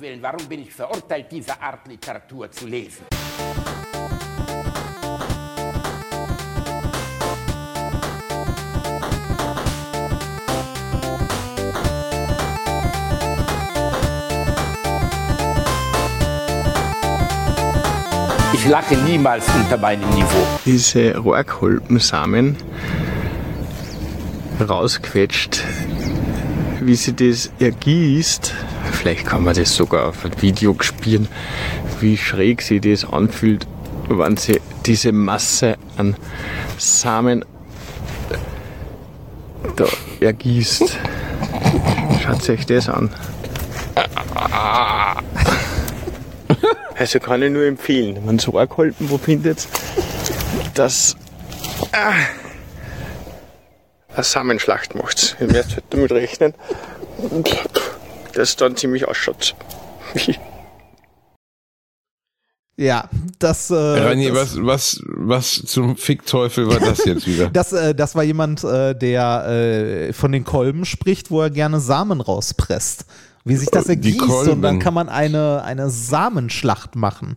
Willen, warum bin ich verurteilt, diese Art Literatur zu lesen? Ich lache niemals unter meinem Niveau. Diese Rohrkolbensamen rausquetscht, wie sie das ergießt. Vielleicht kann man das sogar auf ein Video spielen, wie schräg sie das anfühlt, wenn sie diese Masse an Samen da ergießt. Schaut euch das an. Also kann ich nur empfehlen, wenn man so Rohrkolben wo findet, dass ah, eine Samenschlacht macht. Ihr müsst halt damit rechnen, dass es dann ziemlich ausschaut. Ja, das. Äh, das, was, was, was zum Fickteufel war das jetzt wieder? das, äh, das war jemand, äh, der äh, von den Kolben spricht, wo er gerne Samen rauspresst. Wie sich das ergießt und dann kann man eine, eine Samenschlacht machen.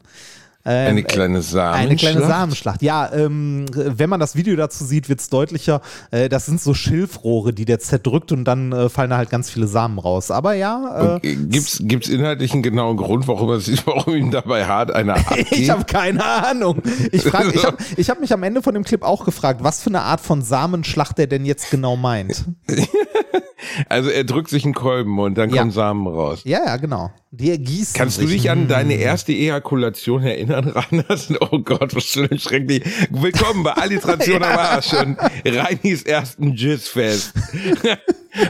Ähm, Eine kleine Samenschlacht? Eine kleine Samenschlacht. Ja, ähm, wenn man das Video dazu sieht, wird es deutlicher. Äh, das sind so Schilfrohre, die der zerdrückt und dann äh, fallen da halt ganz viele Samen raus. Aber ja, äh, Gibt's, gibt's inhaltlich einen genauen Grund, warum, es, warum ihm dabei hart einer abgeht? ich habe keine Ahnung. Ich, frag, ich habe ich hab mich am Ende von dem Clip auch gefragt, was für eine Art von Samenschlacht er denn jetzt genau meint. Also er drückt sich einen Kolben und dann Ja. kommen Samen raus. Ja, ja, genau. Die ergießen Kannst du sich. dich an deine erste Ejakulation erinnern, Randers? Oh Gott, was schön schrecklich. Willkommen bei Alliteration am Arsch und Reinis ersten Jizzfest.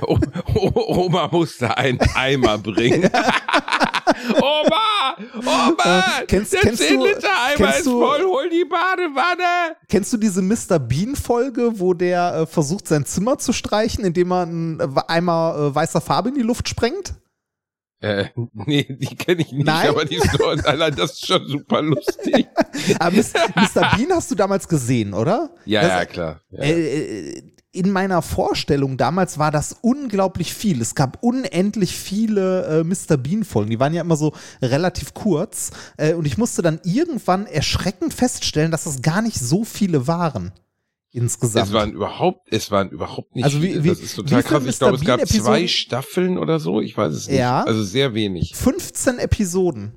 O- Oma musste einen Eimer bringen. Oma! Oma! Äh, kennst- der kennst 10 du- Liter Eimer kennst ist du- voll, hol die Badewanne! Kennst du diese Mr. Bean-Folge, wo der äh, versucht, sein Zimmer zu streichen, indem er einen äh, Eimer äh, weißer Farbe in die Luft sprengt? Äh, nee, die kenne ich nicht, Nein? aber die Story, allein das ist schon super lustig. Aber Mr. Bean hast du damals gesehen, oder? Ja, Das- ja, klar. Ja. Äh, äh, in meiner Vorstellung damals war das unglaublich viel. Es gab unendlich viele äh, Mr. Bean-Folgen. Die waren ja immer so relativ kurz. Äh, und ich musste dann irgendwann erschreckend feststellen, dass es gar nicht so viele waren. Insgesamt. Es waren überhaupt, es waren überhaupt nicht Also wie- viele. wie- das ist total krass. Ich glaube, es gab Bean zwei Episoden? Staffeln oder so. Ich weiß es nicht. Ja. Also sehr wenig. 15 Episoden.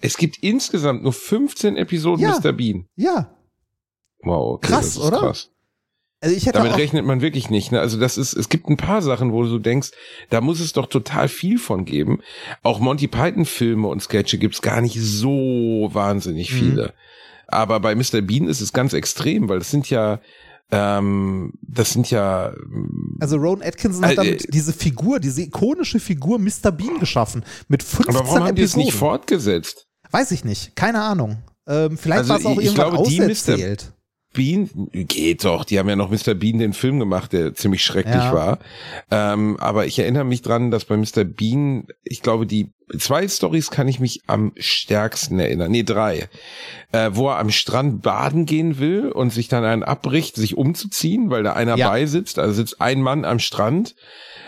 Es gibt insgesamt nur 15 Episoden Ja. Mr. Bean. Ja. Wow, okay, Krass, oder? krass. Also ich hätte Damit auch, rechnet man wirklich nicht. Ne? Also das ist, es gibt ein paar Sachen, wo du denkst, da muss es doch total viel von geben. Auch Monty Python Filme und Sketche gibt's gar nicht so wahnsinnig Mhm. viele. Aber bei Mr. Bean ist es ganz extrem, weil das sind ja, ähm, das sind ja also Rowan Atkinson hat Äh, damit äh, diese Figur, diese ikonische Figur Mr. Bean geschaffen. Mit 15 Aber warum haben die es nicht fortgesetzt? Weiß ich nicht. Keine Ahnung. Ähm, vielleicht Also war es auch ich- ich irgendwann glaube, die Mr. Bean geht doch. Die haben ja noch Mr. Bean den Film gemacht, der ziemlich schrecklich Ja. war. Ähm, aber ich erinnere mich dran, dass bei Mr. Bean, ich glaube, die zwei Stories kann ich mich am stärksten erinnern. Nee, drei. Äh, wo er am Strand baden gehen will und sich dann einen abbricht, sich umzuziehen, weil da einer Ja. beisitzt. Also sitzt ein Mann am Strand.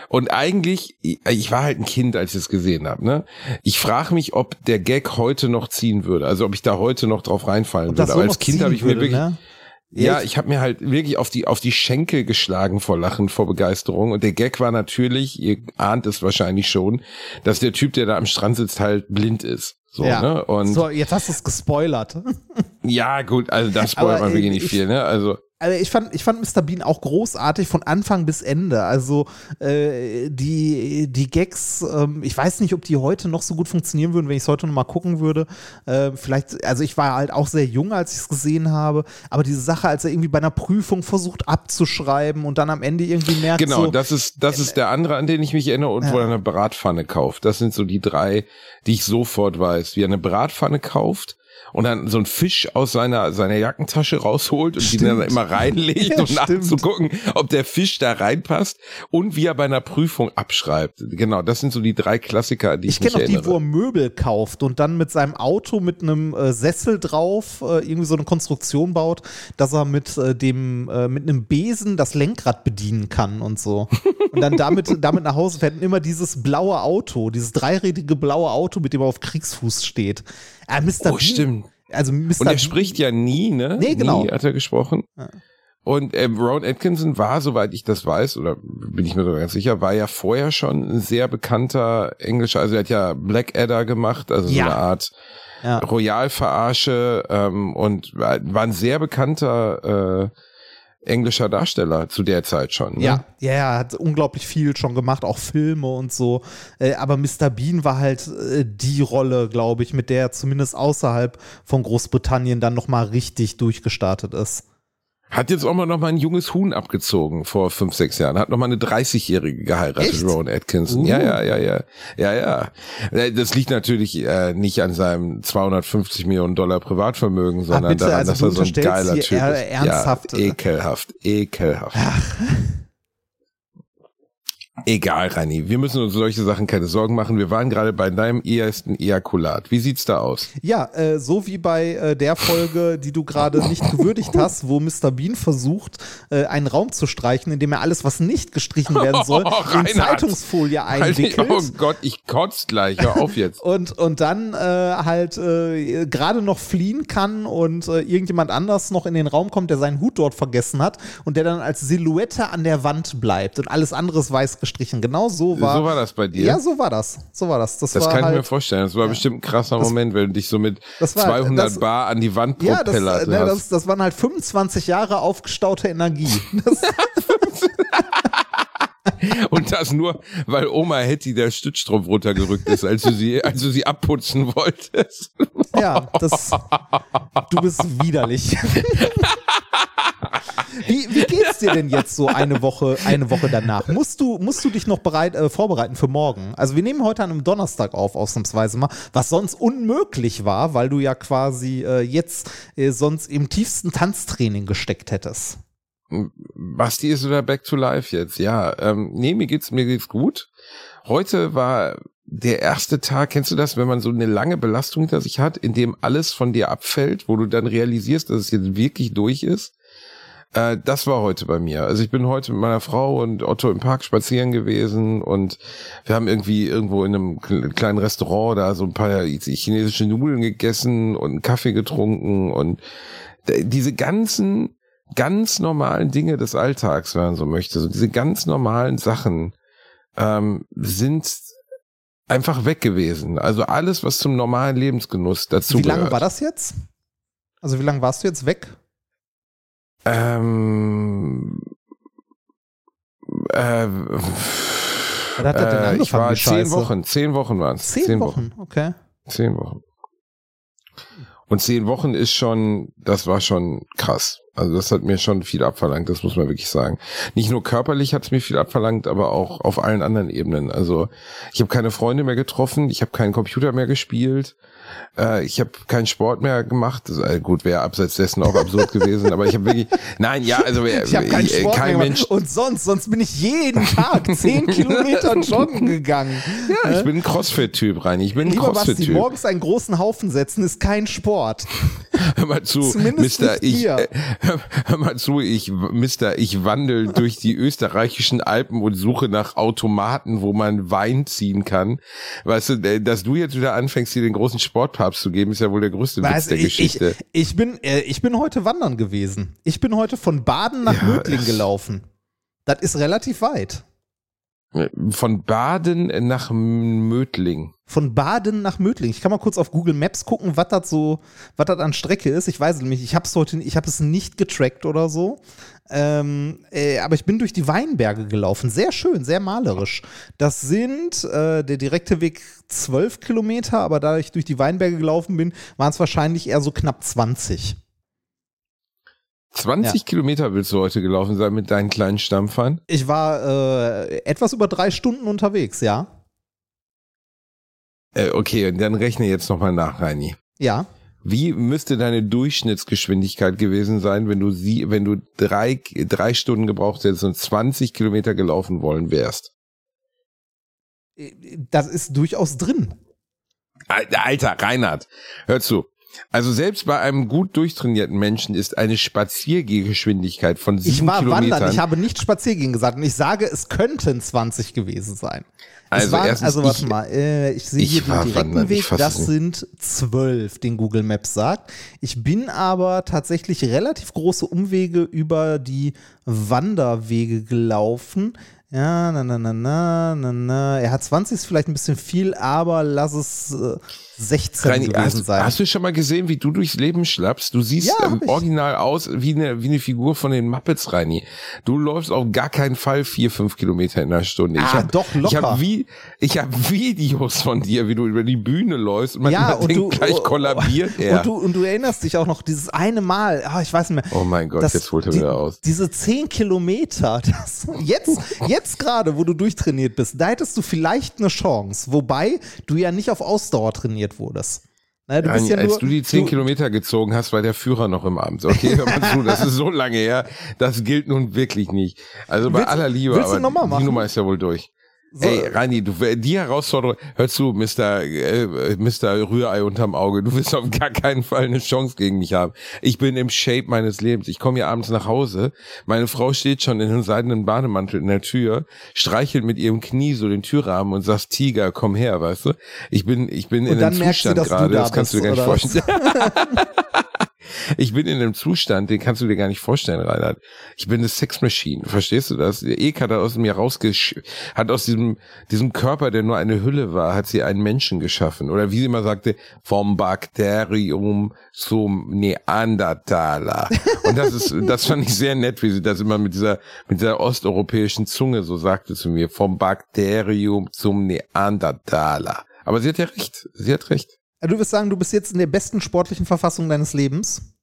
Und eigentlich, ich war halt ein Kind, als ich es gesehen habe. Ne? Ich frage mich, ob der Gag heute noch ziehen würde. Also ob ich da heute noch drauf reinfallen würde. so Aber als Kind habe ich mir wirklich, ne? Ja, Ich- habe mir halt wirklich auf die auf die Schenkel geschlagen vor Lachen, vor Begeisterung. Und der Gag war natürlich, ihr ahnt es wahrscheinlich schon, dass der Typ, der da am Strand sitzt, halt blind ist. So, ja. ne? Und so, jetzt hast du es gespoilert. ja, gut, also das spoilert man wirklich äh, nicht ich- viel, ne? Also Also ich fand, ich fand Mr. Bean auch großartig von Anfang bis Ende. Also äh, die, die Gags, ähm, ich weiß nicht, ob die heute noch so gut funktionieren würden, wenn ich es heute noch mal gucken würde. Äh, vielleicht, also ich war halt auch sehr jung, als ich es gesehen habe. Aber diese Sache, als er irgendwie bei einer Prüfung versucht abzuschreiben und dann am Ende irgendwie merkt, Genau, so, das ist, das ist der andere, an den ich mich erinnere und wo er eine Bratpfanne kauft. Das sind so die drei, die ich sofort weiß. Wie er eine Bratpfanne kauft, und dann so ein Fisch aus seiner, seiner Jackentasche rausholt und Stimmt. die dann immer reinlegt, Ja, um stimmt. nachzugucken, ob der Fisch da reinpasst und wie er bei einer Prüfung abschreibt. Genau, das sind so die drei Klassiker, die ich, Ich kenne auch die, wo er Möbel kauft und dann mit seinem Auto mit einem äh, Sessel drauf äh, irgendwie so eine Konstruktion baut, dass er mit äh, dem äh, mit einem Besen das Lenkrad bedienen kann und so. Und dann damit damit nach Hause fährt und immer dieses blaue Auto, dieses dreirädige blaue Auto, mit dem er auf Kriegsfuß steht. Äh, Mr. Oh, Bean, stimmt. Also Mr. Und er Bean- spricht ja nie, ne? Nee, genau. Nie hat er gesprochen. Ja. Und ähm, Ron Atkinson war, soweit ich das weiß, oder bin ich mir sogar ganz sicher, war ja vorher schon ein sehr bekannter englischer, also er hat ja Blackadder gemacht, also Ja. so eine Art Ja. Royal-Verarsche ähm, und war, war ein sehr bekannter äh, englischer Darsteller zu der Zeit schon. Ne? Ja, ja, er hat unglaublich viel schon gemacht, auch Filme und so. Äh, aber Mr. Bean war halt äh, die Rolle, glaube ich, mit der er zumindest außerhalb von Großbritannien dann nochmal richtig durchgestartet ist. Hat jetzt auch mal noch mal ein junges Huhn abgezogen vor fünf, sechs Jahren. Hat noch mal eine 30-Jährige geheiratet, Echt? Rowan Atkinson. Uh. Ja, ja, ja, ja. Ja, ja. Äh, Das liegt natürlich äh, nicht an seinem 250 Millionen Dollar Privatvermögen, sondern bitte, daran, also dass er so ein geiler Typ ist. ernsthaft- Ja, ekelhaft, ekelhaft. Egal, Rani. Wir müssen uns solche Sachen keine Sorgen machen. Wir waren gerade bei deinem ersten Ejakulat. Wie sieht's da aus? Ja, äh, so wie bei äh, der Folge, die du gerade nicht gewürdigt hast, wo Mr. Bean versucht, äh, einen Raum zu streichen, in dem er alles, was nicht gestrichen werden soll, in Reinhard. Zeitungsfolie einwickelt. Oh Gott, ich kotz gleich. Hör auf jetzt. und, und dann äh, halt äh, gerade noch fliehen kann und äh, irgendjemand anders noch in den Raum kommt, der seinen Hut dort vergessen hat und der dann als Silhouette an der Wand bleibt und alles andere ist weiß gestrichen. Genau so war. so war das bei dir. Ja, so war das. So war das. Das, Das war kann ich halt, mir vorstellen. Das war bestimmt ein krasser Moment, wenn du dich so mit das war- 200 das- Bar an die Wand Ja, das, propellert äh, ne, hast. das, das waren halt 25 Jahre aufgestaute Energie. Das, Und das nur, weil Oma Hetty der Stützstrumpf runtergerückt ist, als du sie, als du sie abputzen wolltest. ja, das. Du bist widerlich. Wie, wie geht's dir denn jetzt so eine Woche, eine Woche danach? Musst du, musst du dich noch bereit, äh, vorbereiten für morgen? Also wir nehmen heute an einem Donnerstag auf, ausnahmsweise mal, was sonst unmöglich war, weil du ja quasi äh, jetzt äh, sonst im tiefsten Tanztraining gesteckt hättest. Basti ist wieder back to life jetzt. Ja, ähm, nee, mir geht's, mir geht's gut. Heute war der erste Tag, kennst du das, wenn man so eine lange Belastung hinter sich hat, in dem alles von dir abfällt, wo du dann realisierst, dass es jetzt wirklich durch ist? Äh, das war heute bei mir. Also ich bin heute mit meiner Frau und Otto im Park spazieren gewesen und wir haben irgendwie irgendwo in einem kle- kleinen Restaurant da so ein paar chinesische Nudeln gegessen und einen Kaffee getrunken und diese ganzen ganz normalen Dinge des Alltags, wenn man so möchte, so diese ganz normalen Sachen ähm, sind einfach weg gewesen. Also alles, was zum normalen Lebensgenuss dazu wie lange gehört. war das jetzt? Also wie lange warst du jetzt weg? Ähm, äh, Was hat denn äh, ich war die zehn Scheiße? Wochen, zehn Wochen waren es. Zehn, Wochen, okay. Zehn Wochen. Und zehn Wochen ist schon, das war schon krass. Also das hat mir schon viel abverlangt, das muss man wirklich sagen. Nicht nur körperlich hat es mir viel abverlangt, aber auch auf allen anderen Ebenen. Also ich habe keine Freunde mehr getroffen, ich habe keinen Computer mehr gespielt, äh, ich habe keinen Sport mehr gemacht. Das, äh, gut, wäre abseits dessen auch absurd gewesen, aber ich habe wirklich, nein, ja, also Ich habe keinen äh, Sport kein mehr Mensch. gemacht. Und sonst, sonst bin ich jeden Tag zehn Kilometer joggen gegangen. Ja, ich bin ein Crossfit-Typ, Reini. Ich bin ein Crossfit-Typ. morgens einen großen Haufen setzen ist kein Sport. Hör mal zu, Zumindest Mister, ich, äh, hör, hör mal zu, ich, Mister, ich wandel durch die österreichischen Alpen und suche nach Automaten, wo man Wein ziehen kann. Weißt du, äh, dass du jetzt wieder anfängst, hier den großen Sportpapst zu geben, ist ja wohl der größte Witz Also der ich, ich, Geschichte. ich, bin, äh, ich bin heute wandern gewesen. Ich bin heute von Baden nach Ja, Mödling gelaufen. Das ist relativ weit. Von Baden nach Mödling. Von Baden nach Mödling. Ich kann mal kurz auf Google Maps gucken, was das so, was das an Strecke ist. Ich weiß es nämlich, ich habe es heute, ich habe es nicht getrackt oder so. Ähm, äh, aber ich bin durch die Weinberge gelaufen. Sehr schön, sehr malerisch. Das sind äh, der direkte Weg 12 Kilometer, aber da ich durch die Weinberge gelaufen bin, waren es wahrscheinlich eher so knapp 20. 20 Kilometer willst du heute gelaufen sein mit deinen kleinen Stampfern? Ich war äh, etwas über drei Stunden unterwegs, ja. Äh, okay, und dann rechne jetzt nochmal nach, Reini. Ja. Wie müsste deine Durchschnittsgeschwindigkeit gewesen sein, wenn du sie, wenn du drei, drei Stunden gebraucht hättest und 20 Kilometer gelaufen wollen wärst? Das ist durchaus drin. Alter, Reinhard, hör zu. Also selbst bei einem gut durchtrainierten Menschen ist eine Spaziergehgeschwindigkeit von sieben Ich war Kilometern. wandern, ich habe nicht Spaziergehen gesagt und ich sage, es könnten 20 gewesen sein. Also waren, erstens, also warte ich- mal, äh, ich sehe ich hier den direkten wandern, Weg, das es sind zwölf, den Google Maps sagt. Ich bin aber tatsächlich relativ große Umwege über die Wanderwege gelaufen. Ja, na, na, na, na, na, na. Er hat 20 ist vielleicht ein bisschen viel, aber lass es äh, 16 Reini, gewesen hast, sein. hast du schon mal gesehen, wie du durchs Leben schlappst? Du siehst Ja, ähm, ich. original aus wie eine, wie eine Figur von den Muppets, Reini. Du läufst auf gar keinen Fall vier, fünf Kilometer in der Stunde. ich Ah, hab, doch, Ich locker. habe wie, ich hab Videos von dir, wie du über die Bühne läufst und man, ja, man und denkt, du, gleich kollabiert er. Und du, und du erinnerst dich auch noch dieses eine Mal, ah, ich weiß nicht mehr. Oh mein Gott, jetzt holt er die, wieder aus. Diese 10 Kilometer, das, jetzt, jetzt gerade, wo du durchtrainiert bist, da hättest du vielleicht eine Chance. Wobei du ja nicht auf Ausdauer trainiert wurdest. Na, du bist ja nur, als du die zehn Kilometer gezogen hast, war der Führer noch im Amt. Okay, hör mal zu, das ist so lange her. Das gilt nun wirklich nicht. Also bei Willst- aller Liebe, willst du aber noch mal die machen? Nummer ist ja wohl durch. So. Ey, Reini, du, die Herausforderung, hör zu, Mr. Äh, Mr. Rührei unterm Auge, du wirst auf gar keinen Fall eine Chance gegen mich haben. Ich bin im Shape meines Lebens. Ich komme hier abends nach Hause, meine Frau steht schon in einem seidenen Bademantel in der Tür, streichelt mit ihrem Knie so den Türrahmen und sagt, Tiger, komm her, weißt du? Ich bin, ich bin in Und dann einem du, Zustand du gerade, da das kannst du dir gar nicht vorstellen. Ich bin in einem Zustand, den kannst du dir gar nicht vorstellen, Reinhard. Ich bin eine Sexmaschine, verstehst du das? Der Ek hat aus mir rausgesch... hat aus diesem, diesem Körper, der nur eine Hülle war, hat sie einen Menschen geschaffen. Oder wie sie immer sagte, vom Bakterium zum Neandertaler. Und das ist, das fand ich sehr nett, wie sie das immer mit dieser, mit dieser osteuropäischen Zunge so sagte zu mir. Vom Bakterium zum Neandertaler. Aber sie hat ja recht. Sie hat recht. Du wirst sagen, du bist jetzt in der besten sportlichen Verfassung deines Lebens.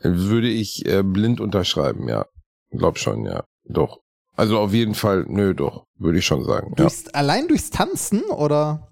Würde ich äh, blind unterschreiben, ja. Glaub schon, ja. Doch. Also auf jeden Fall, nö, doch. Würde ich schon sagen. Ja. Durchs, Allein durchs Tanzen oder?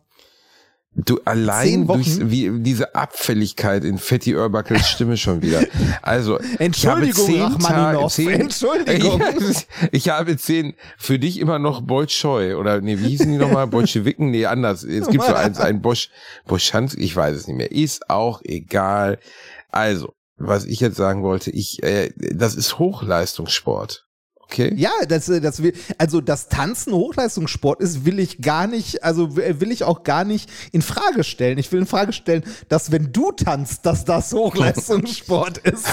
Du allein durch wie, diese Abfälligkeit in Fatty Urbuckles Stimme schon wieder. Also, Entschuldigung, ich habe zehn Tage, zehn, Entschuldigung. Ich habe zehn, für dich immer noch Bolschoi oder nee, wie hießen die nochmal? Bolschewiken? Nee, anders. Es gibt so eins, ein Bosch, Boschanz, ich weiß es nicht mehr. Ist auch egal. Also, was ich jetzt sagen wollte, ich, äh, das ist Hochleistungssport. Okay? Ja, das, äh, das will, also das Tanzen Hochleistungssport ist, will ich gar nicht, also w- will ich auch gar nicht in Frage stellen. Ich will in Frage stellen, dass wenn du tanzt, dass das Hochleistungssport ist.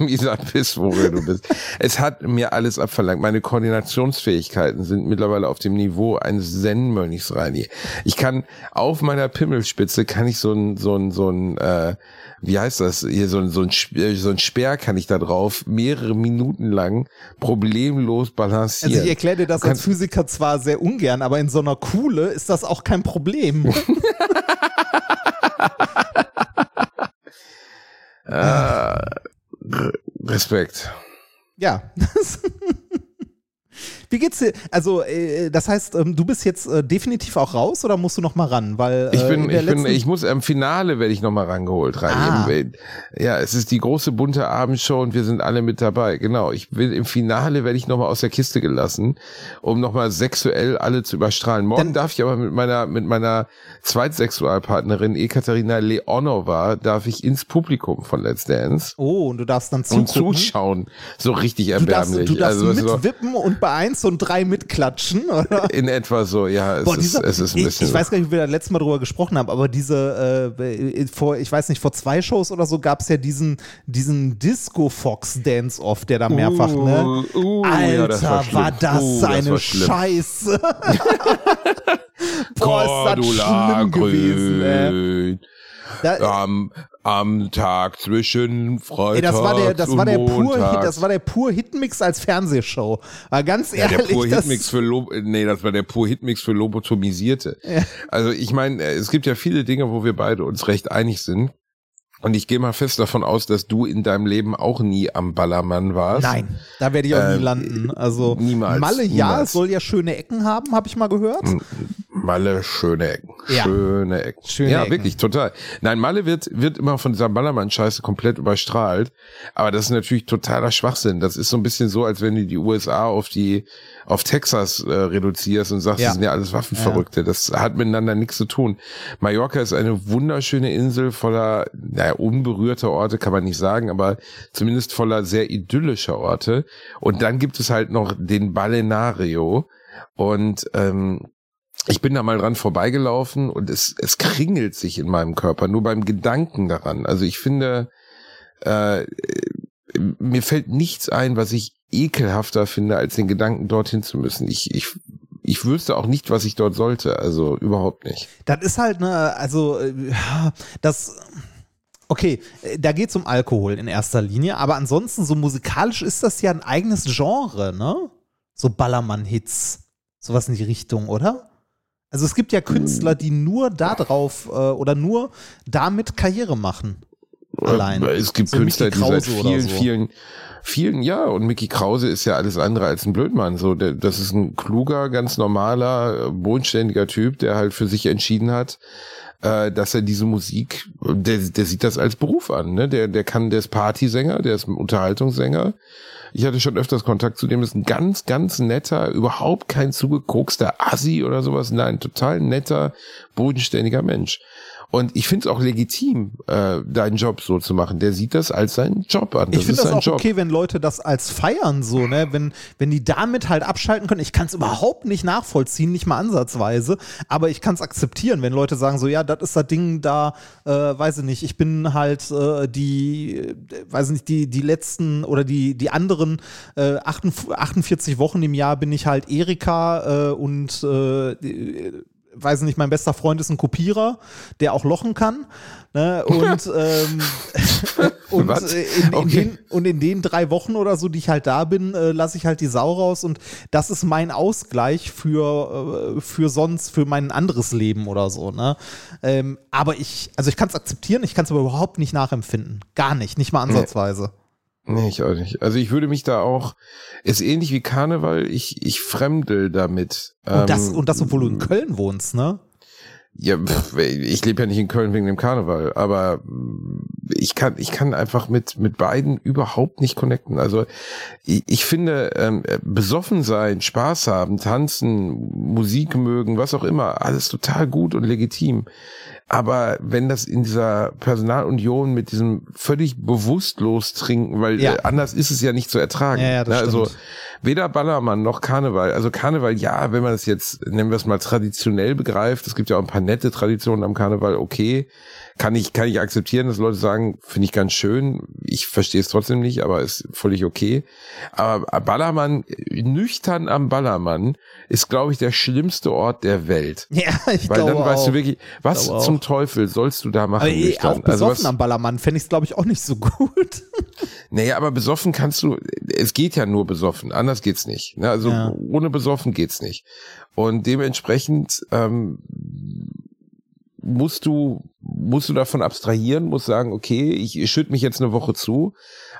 Mieser Pissvogel du bist. Es hat mir alles abverlangt. Meine Koordinationsfähigkeiten sind mittlerweile auf dem Niveau eines Zen-Mönchs, Reini. Ich kann auf meiner Pimmelspitze kann ich so ein, so ein, so ein, äh, wie heißt das? Hier so ein, so ein, Sp- so ein Speer kann ich da drauf mehrere Minuten lang problemlos balancieren. Also ich erkläre dir das als Physiker zwar sehr ungern, aber in so einer Kuhle ist das auch kein Problem. äh, Respekt. ja. Wie geht's dir? Also, äh, das heißt, ähm, du bist jetzt äh, definitiv auch raus oder musst du noch mal ran? Weil äh, Ich bin, ich bin, ich muss im Finale werde ich noch mal rangeholt rein. Ah. Im- Ja, es ist die große bunte Abendshow und wir sind alle mit dabei. Genau. Ich will im Finale werde ich noch mal aus der Kiste gelassen, um noch mal sexuell alle zu überstrahlen. Morgen Dann- darf ich aber mit meiner mit meiner Zweitsexualpartnerin Ekaterina Leonova darf ich ins Publikum von Let's Dance Oh, und du darfst dann und zugucken. zuschauen. So richtig Du darfst, erbärmlich. du darfst also mitwippen und bei eins und drei mitklatschen, oder? in etwa so. Ja, es Boah, ist dieser, es ist ein ich, bisschen. ich weiß gar nicht, wie wir da letztes Mal drüber gesprochen haben, aber diese, äh, vor, ich weiß nicht, vor zwei Shows oder so gab es ja diesen, diesen Disco-Fox-Dance-Off, der da mehrfach, ne? Uh, uh, Alter, ja, das war, war, das Uh, das eine schlimm. Scheiße. Boah, ist das Cordula schlimm gewesen, ey. Da, Am, am Tag zwischen Freitag ey, das war der, das war der und pur, das war der pur Hitmix als Fernsehshow. War ganz ja, der ehrlich, pur das, Hitmix für Lob, nee, das war der pur Hitmix für Lobotomisierte. Also ich meine, es gibt ja viele Dinge, wo wir beide uns recht einig sind. Und ich gehe mal fest davon aus, dass du in deinem Leben auch nie am Ballermann warst. Nein, da werde ich auch nie Ähm, landen. Also niemals, Malle ja niemals. soll ja schöne Ecken haben, habe ich mal gehört. Malle schöne Ecken. Ja. Schöne Ecken. Schöne ja, Ecken. wirklich, total. Nein, Malle wird, wird immer von dieser Ballermann-Scheiße komplett überstrahlt. Aber das ist natürlich totaler Schwachsinn. Das ist so ein bisschen so, als wenn du die USA auf die, auf Texas äh, reduzierst und sagst, Ja. das sind ja alles Waffenverrückte. Das hat miteinander nichts zu tun. Mallorca ist eine wunderschöne Insel voller, naja, unberührter Orte kann man nicht sagen, aber zumindest voller sehr idyllischer Orte. Und dann gibt es halt noch den Balneario. Und ähm, ich bin da mal dran vorbeigelaufen und es, es kringelt sich in meinem Körper, nur beim Gedanken daran. Also ich finde, äh, mir fällt nichts ein, was ich ekelhafter finde, als den Gedanken, dorthin zu müssen. Ich, ich, ich wüsste auch nicht, was ich dort sollte. Also überhaupt nicht. Das ist halt, ne, also, äh, das. Okay, da geht es um Alkohol in erster Linie, aber ansonsten, so musikalisch ist das ja ein eigenes Genre, ne? So Ballermann-Hits. Sowas in die Richtung, oder? Also es gibt ja Künstler, die nur da drauf äh, oder nur damit Karriere machen. Allein. Es gibt So Künstler, Mickey die seit vielen, so. vielen, vielen, ja, und Mickey Krause ist ja alles andere als ein Blödmann. So, der, das ist ein kluger, ganz normaler, bodenständiger Typ, der halt für sich entschieden hat, äh, dass er diese Musik, der, der sieht das als Beruf an, ne? Der, der kann, der ist Partysänger, der ist Unterhaltungssänger. Ich hatte schon öfters Kontakt zu dem, ist ein ganz, ganz netter, überhaupt kein zugekokster Assi oder sowas. Nein, total netter, bodenständiger Mensch. Und ich finde es auch legitim, äh, deinen Job so zu machen. Der sieht das als seinen Job an. Ich finde das auch Job. okay, wenn Leute das als feiern so, ne? Wenn, wenn die damit halt abschalten können. Ich kann es überhaupt nicht nachvollziehen, nicht mal ansatzweise, aber ich kann es akzeptieren, wenn Leute sagen so, ja, das ist das Ding da, äh, weiß ich nicht, ich bin halt äh, die, äh, weiß ich nicht, die, die letzten oder die, die anderen äh, 48 48 Wochen im Jahr bin ich halt Erika äh, und äh, die- weiß nicht, mein bester Freund ist ein Kopierer, der auch lochen kann. Ne? Und, ähm, und, äh, in, in Okay. den, und in den drei Wochen oder so, die ich halt da bin, äh, lasse ich halt die Sau raus und das ist mein Ausgleich für, äh, für sonst, für mein anderes Leben oder so. Ne? Ähm, aber ich, also ich kann es akzeptieren, ich kann es aber überhaupt nicht nachempfinden. Gar nicht, nicht mal ansatzweise. Nee, ich auch nicht. Also ich würde mich da auch, ist ähnlich wie Karneval, ich, ich fremdel damit. Und, das, Ähm, und das, obwohl du in Köln wohnst, ne? Ja, pff, ich lebe ja nicht in Köln wegen dem Karneval, aber ich kann, ich kann einfach mit, mit beiden überhaupt nicht connecten. Also ich, ich finde, ähm, besoffen sein, Spaß haben, tanzen, Musik mögen, was auch immer, alles total gut und legitim. Aber wenn das in dieser Personalunion mit diesem völlig bewusstlos trinken, weil Ja. äh, anders ist es ja nicht zu ertragen. Ja, ja, ne? Also stimmt. weder Ballermann noch Karneval. Also Karneval, ja, wenn man es jetzt, nennen wir es mal traditionell begreift, es gibt ja auch ein paar nette Traditionen am Karneval, okay, kann ich, kann ich akzeptieren, dass Leute sagen, finde ich ganz schön, ich verstehe es trotzdem nicht, aber ist völlig okay. Aber Ballermann, nüchtern am Ballermann, ist, glaube ich, der schlimmste Ort der Welt. Ja, ich Weil glaube dann weißt auch. du wirklich, was Glaube auch. zum Teufel sollst du da machen? aber eh, auch besoffen also was, am Ballermann fände ich es, glaube ich, auch nicht so gut. Naja, aber besoffen kannst du, es geht ja nur besoffen, anders geht's nicht. Ne? Also Ja. ohne besoffen geht's nicht. Und dementsprechend ähm, musst du, musst du davon abstrahieren, musst sagen, okay, ich, ich schütte mich jetzt eine Woche zu,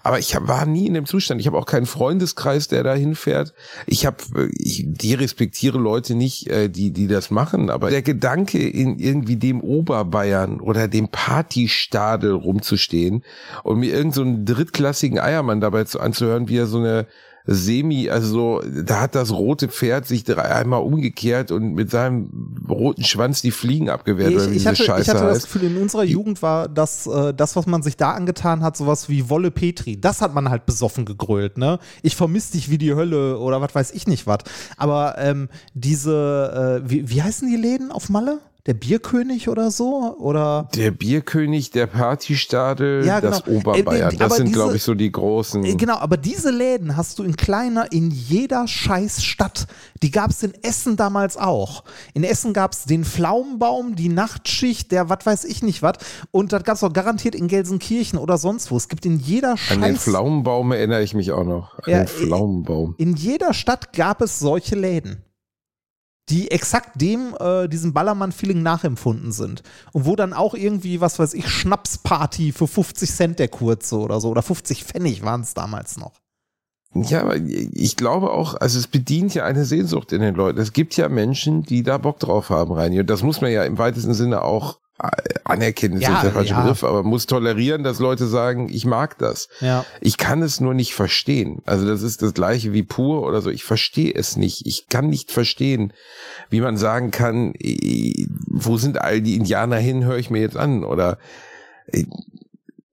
aber ich hab, war nie in dem Zustand. Ich habe auch keinen Freundeskreis, der da hinfährt. Ich habe, ich die respektiere Leute nicht, äh, die die das machen, aber der Gedanke in irgendwie dem Oberbayern oder dem Partystadel rumzustehen und mir irgendeinen so drittklassigen Eiermann dabei zu, anzuhören, wie er so eine Semi, also so, da hat das rote Pferd sich drei, einmal umgekehrt und mit seinem roten Schwanz die Fliegen abgewehrt, oder wie ich, ich, hatte, ich Scheiße hatte das. Gefühl, in unserer Jugend war das, äh, das, was man sich da angetan hat, sowas wie Wolle Petri. Das hat man halt besoffen gegrölt, ne? Ich vermiss dich wie die Hölle oder was weiß ich nicht was. Aber ähm, diese, äh, wie, wie heißen die Läden auf Malle? Der Bierkönig oder so? Oder Der Bierkönig, der Partystadel, Ja, das genau. Oberbayern. Äh, Das aber sind, glaube ich, so die großen. Äh, Genau, aber diese Läden hast du in kleiner, in jeder scheiß Stadt. Die gab es in Essen damals auch. In Essen gab es den Pflaumenbaum, die Nachtschicht, der was weiß ich nicht was. Und das gab es auch garantiert in Gelsenkirchen oder sonst wo. Es gibt in jeder An den. Pflaumenbaum erinnere ich mich auch noch. An Ja, den äh, Pflaumenbaum. In jeder Stadt gab es solche Läden. Die exakt dem, äh, diesem Ballermann-Feeling nachempfunden sind. Und wo dann auch irgendwie, was weiß ich, Schnapsparty für 50 Cent der Kurze oder so. Oder 50 Pfennig waren es damals noch. Ja, aber ich glaube auch, also es bedient ja eine Sehnsucht in den Leuten. Es gibt ja Menschen, die da Bock drauf haben, Reini. Und das muss man ja im weitesten Sinne auch anerkennen, ist Ja, der falsche ja. Begriff, aber muss tolerieren, dass Leute sagen, ich mag das. Ja. Ich kann es nur nicht verstehen. Also das ist das gleiche wie pur oder so. Ich verstehe es nicht. Ich kann nicht verstehen, wie man sagen kann, äh, wo sind all die Indianer hin, höre ich mir jetzt an. Oder äh,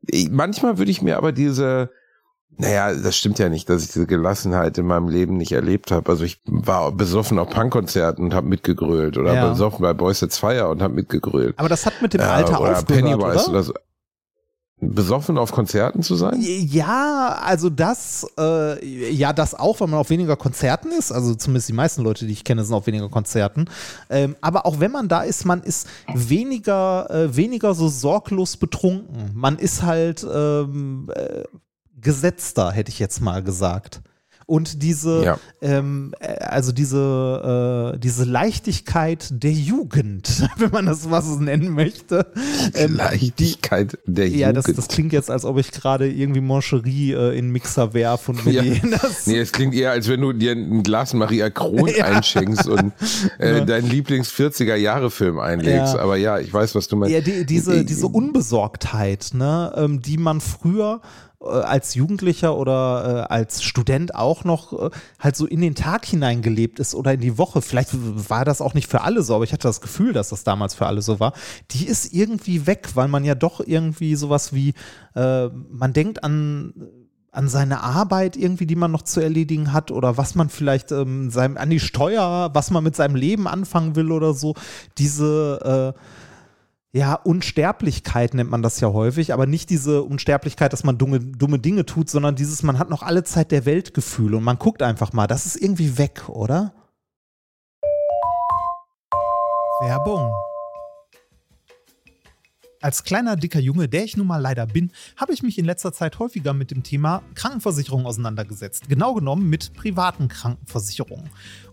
äh, manchmal würde ich mir aber diese, naja, das stimmt ja nicht, dass ich diese Gelassenheit in meinem Leben nicht erlebt habe. Also ich war besoffen auf Punkkonzerten und habe mitgegrölt oder Ja. besoffen bei Boys at Fire und habe mitgegrölt. Aber das hat mit dem Äh, Alter oder aufgehört, Pennywise oder? oder so. Besoffen auf Konzerten zu sein? Ja, also das, äh, ja, das auch, weil man auf weniger Konzerten ist. Also zumindest die meisten Leute, die ich kenne, sind auf weniger Konzerten. Ähm, aber auch wenn man da ist, man ist weniger, äh, weniger so sorglos betrunken. Man ist halt ähm, äh, gesetzter, hätte ich jetzt mal gesagt. Und diese, Ja. ähm, äh, also diese, äh, diese Leichtigkeit der Jugend, wenn man das was nennen möchte. ähm, Leichtigkeit der ja, Jugend. das, das klingt jetzt, als ob ich gerade irgendwie Moncherie äh, in Mixer werfe und mir Ja. die das, Nee, es klingt eher, als wenn du dir ein Glas Maria Kron Ja. einschenkst und äh, deinen Lieblings-40er-Jahre-Film einlegst. Ja. Aber ja, ich weiß, was du meinst. ja, die, diese, Äh, diese Unbesorgtheit, ne, ähm, die man früher äh, als Jugendlicher oder äh, als Student auch noch äh, halt so in den Tag hineingelebt ist oder in die Woche. Vielleicht war das auch nicht für alle so, aber ich hatte das Gefühl, dass das damals für alle so war. Die ist irgendwie weg, weil man ja doch irgendwie sowas wie, äh, man denkt an an seine Arbeit irgendwie, die man noch zu erledigen hat oder was man vielleicht ähm, seinem, an die Steuer, was man mit seinem Leben anfangen will oder so. Diese äh, ja, Unsterblichkeit nennt man das ja häufig, aber nicht diese Unsterblichkeit, dass man dumme, dumme Dinge tut, sondern dieses, man hat noch alle Zeit der Welt Gefühl und man guckt einfach mal. Das ist irgendwie weg, oder? Werbung. Als kleiner, dicker Junge, der ich nun mal leider bin, habe ich mich in letzter Zeit häufiger mit dem Thema Krankenversicherung auseinandergesetzt. Genau genommen mit privaten Krankenversicherungen.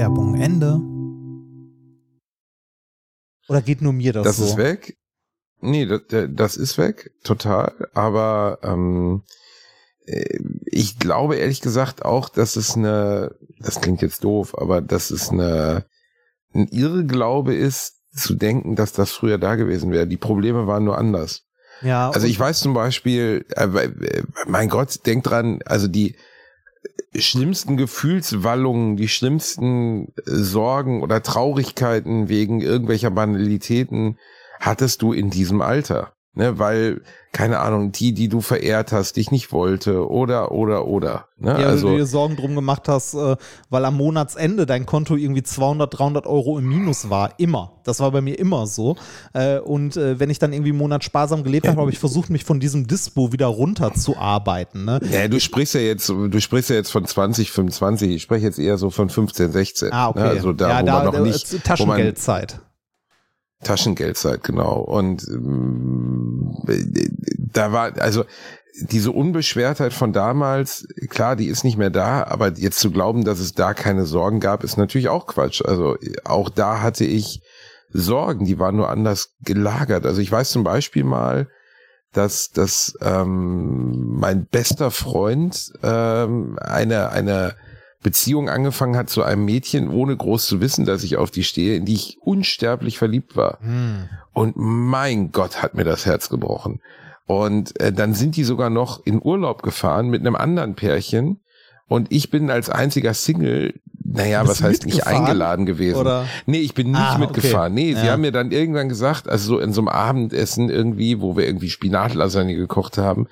Werbung Ende. Oder geht nur mir das, Das so? ist weg. Nee, das, das ist weg, total. Aber ähm, äh, ich glaube ehrlich gesagt auch, dass es eine, das klingt jetzt doof, aber dass es eine, ein Irrglaube ist, zu denken, dass das früher da gewesen wäre. Die Probleme waren nur anders. Ja, Also ich weiß zum Beispiel, äh, äh, mein Gott, denk dran, also die schlimmsten Gefühlswallungen, die schlimmsten äh, Sorgen oder Traurigkeiten wegen irgendwelcher Banalitäten hattest du in diesem Alter. Ne, weil, keine Ahnung, die, die du verehrt hast, dich nicht wollte oder, oder, oder. Ne? Ja, also, du dir Sorgen drum gemacht hast, äh, weil am Monatsende dein Konto irgendwie 200, 300 Euro im Minus war. Immer. Das war bei mir immer so. Äh, und äh, wenn ich dann irgendwie einen Monat sparsam gelebt habe, habe ich versucht, mich von diesem Dispo wieder runterzuarbeiten. Ne? ja, du sprichst ja jetzt, du sprichst ja jetzt von 20, 25. Ich spreche jetzt eher so von 15, 16. Ah, okay. Ne? Also da, ja, wo da, man noch nicht, äh, man, Taschengeldzeit. Taschengeldzeit, genau. Und ähm, da war, also diese Unbeschwertheit von damals, klar, die ist nicht mehr da, aber jetzt zu glauben, dass es da keine Sorgen gab, ist natürlich auch Quatsch. Also auch da hatte ich Sorgen, die waren nur anders gelagert. Also ich weiß zum Beispiel mal, dass, dass ähm, mein bester Freund ähm, eine, eine Beziehung angefangen hat zu einem Mädchen, ohne groß zu wissen, dass ich auf die stehe, in die ich unsterblich verliebt war. Hm. Und mein Gott, hat mir das Herz gebrochen. Und äh, dann sind die sogar noch in Urlaub gefahren mit einem anderen Pärchen. Und ich bin als einziger Single, naja, was heißt nicht eingeladen gewesen. Oder? Nee, ich bin nicht Ah, okay. mitgefahren. Nee, sie Ja. haben mir dann irgendwann gesagt, also so in so einem Abendessen irgendwie, wo wir irgendwie Spinatlasagne gekocht haben.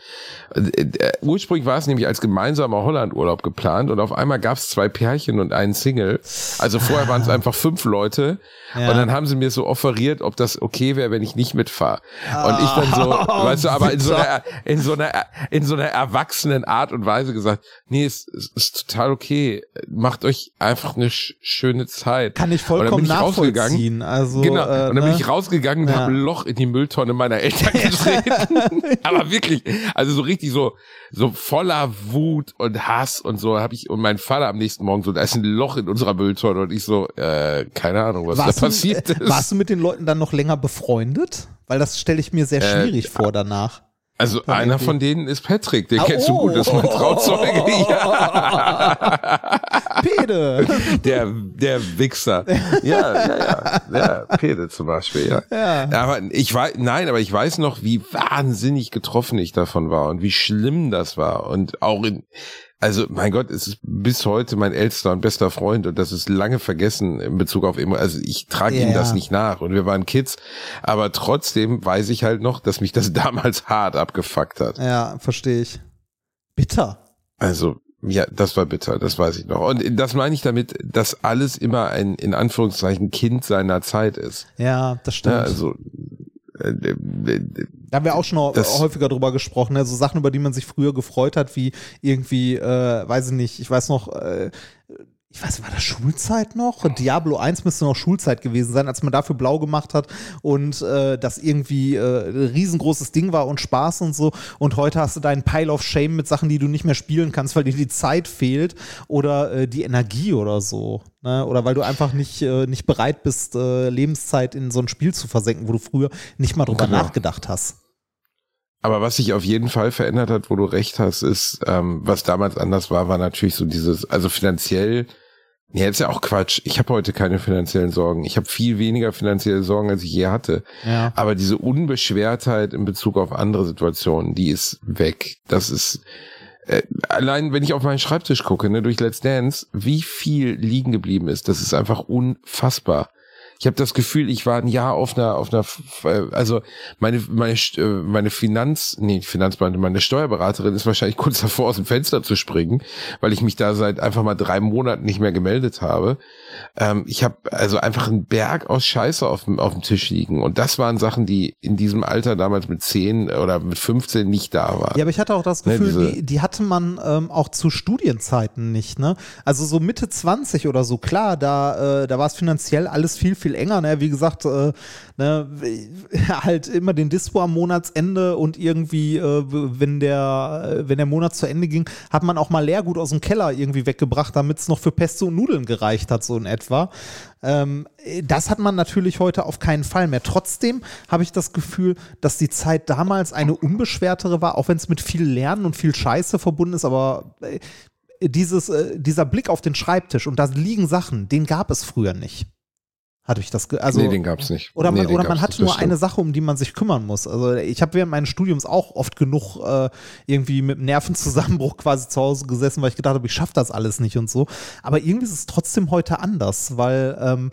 Äh, äh, ursprünglich war es nämlich als gemeinsamer Hollandurlaub geplant und auf einmal gab es zwei Pärchen und einen Single. Also vorher waren es einfach fünf Leute Ja. und dann haben sie mir so offeriert, ob das okay wäre, wenn ich nicht mitfahre. Und ich dann so, weißt du, aber in so einer, in so einer, in so einer erwachsenen Art und Weise gesagt, nee, es, es ist total okay. Macht euch einfach eine sch schöne Zeit. Kann ich vollkommen bin nachvollziehen. Also, Genau. äh, und dann bin ne? ich rausgegangen und Ja. habe ein Loch in die Mülltonne meiner Eltern getreten. Aber wirklich, also so richtig so, so voller Wut und Hass und so habe ich und mein Vater am nächsten Morgen so, da ist ein Loch in unserer Mülltonne und ich so, äh, keine Ahnung, was warst, da passiert du, ist. äh, warst du mit den Leuten dann noch länger befreundet? Weil das stelle ich mir sehr Äh, schwierig vor danach. Also Dann einer von denen ist Patrick, den Ah, kennst du oh. gut, das ist mein Trauzeuge. Ja. Pede! Der, der Wichser. Ja, ja, ja. Ja, Pede zum Beispiel, ja. Ja. Aber ich weiß, nein, aber ich weiß noch, wie wahnsinnig getroffen ich davon war und wie schlimm das war. Und auch in, also mein Gott, es ist bis heute mein ältester und bester Freund und das ist lange vergessen in Bezug auf immer. Also ich trage Ja, ihm das nicht nach und wir waren Kids, aber trotzdem weiß ich halt noch, dass mich das damals hart abgefuckt hat. Ja, verstehe ich. Bitter. Also, ja, das war bitter, das weiß ich noch. Und das meine ich damit, dass alles immer ein, in Anführungszeichen, Kind seiner Zeit ist. Ja, das stimmt. Ja, also, Da haben wir auch schon häufiger drüber gesprochen, ne? so Sachen, über die man sich früher gefreut hat, wie irgendwie, äh, weiß ich nicht, ich weiß noch, äh, ich weiß, war das Schulzeit noch? Diablo 1 müsste noch Schulzeit gewesen sein, als man dafür blau gemacht hat und äh, das irgendwie äh, ein riesengroßes Ding war und Spaß und so. Und heute hast du deinen Pile of Shame mit Sachen, die du nicht mehr spielen kannst, weil dir die Zeit fehlt oder äh, die Energie oder so. Ne? Oder weil du einfach nicht, äh, nicht bereit bist, äh, Lebenszeit in so ein Spiel zu versenken, wo du früher nicht mal drüber Genau. nachgedacht hast. Aber was sich auf jeden Fall verändert hat, wo du recht hast, ist, ähm, was damals anders war, war natürlich so dieses, also finanziell, ja, jetzt ja auch Quatsch. Ich habe heute keine finanziellen Sorgen. Ich habe viel weniger finanzielle Sorgen, als ich je hatte. Ja. Aber diese Unbeschwertheit in Bezug auf andere Situationen, die ist weg. Das ist äh, allein, wenn ich auf meinen Schreibtisch gucke, ne, durch Let's Dance, wie viel liegen geblieben ist, das ist einfach unfassbar. Ich habe das Gefühl, ich war ein Jahr auf einer, auf einer, äh, also meine, meine, äh, meine Finanz, nee, Finanzbeamte, meine Steuerberaterin ist wahrscheinlich kurz davor, aus dem Fenster zu springen, weil ich mich da seit einfach mal drei Monaten nicht mehr gemeldet habe. Ähm, ich habe also einfach einen Berg aus Scheiße auf dem, auf dem Tisch liegen. Und das waren Sachen, die in diesem Alter damals mit 10 oder mit 15 nicht da waren. Ja, aber ich hatte auch das Ne, Gefühl, diese- die, die hatte man ähm, auch zu Studienzeiten nicht, ne? Also so Mitte 20 oder so, klar, da, äh, da war es finanziell alles viel, viel enger, ne? Wie gesagt, äh, ne, halt immer den Dispo am Monatsende und irgendwie, äh, wenn der, äh, wenn der Monat zu Ende ging, hat man auch mal Leergut aus dem Keller irgendwie weggebracht, damit es noch für Pesto und Nudeln gereicht hat, so in etwa. Ähm, das hat man natürlich heute auf keinen Fall mehr. Trotzdem habe ich das Gefühl, dass die Zeit damals eine unbeschwertere war, auch wenn es mit viel Lernen und viel Scheiße verbunden ist, aber äh, dieses, äh, dieser Blick auf den Schreibtisch und da liegen Sachen, den gab es früher nicht. Hatte ich das, also nee, den gab's nicht. oder nee, man, den oder man hatte nur eine Sache, um die man sich kümmern muss. Also ich habe während meines Studiums auch oft genug äh, irgendwie mit Nervenzusammenbruch quasi zu Hause gesessen, weil ich gedacht habe, ich schaffe das alles nicht und so. Aber irgendwie ist es trotzdem heute anders, weil ähm,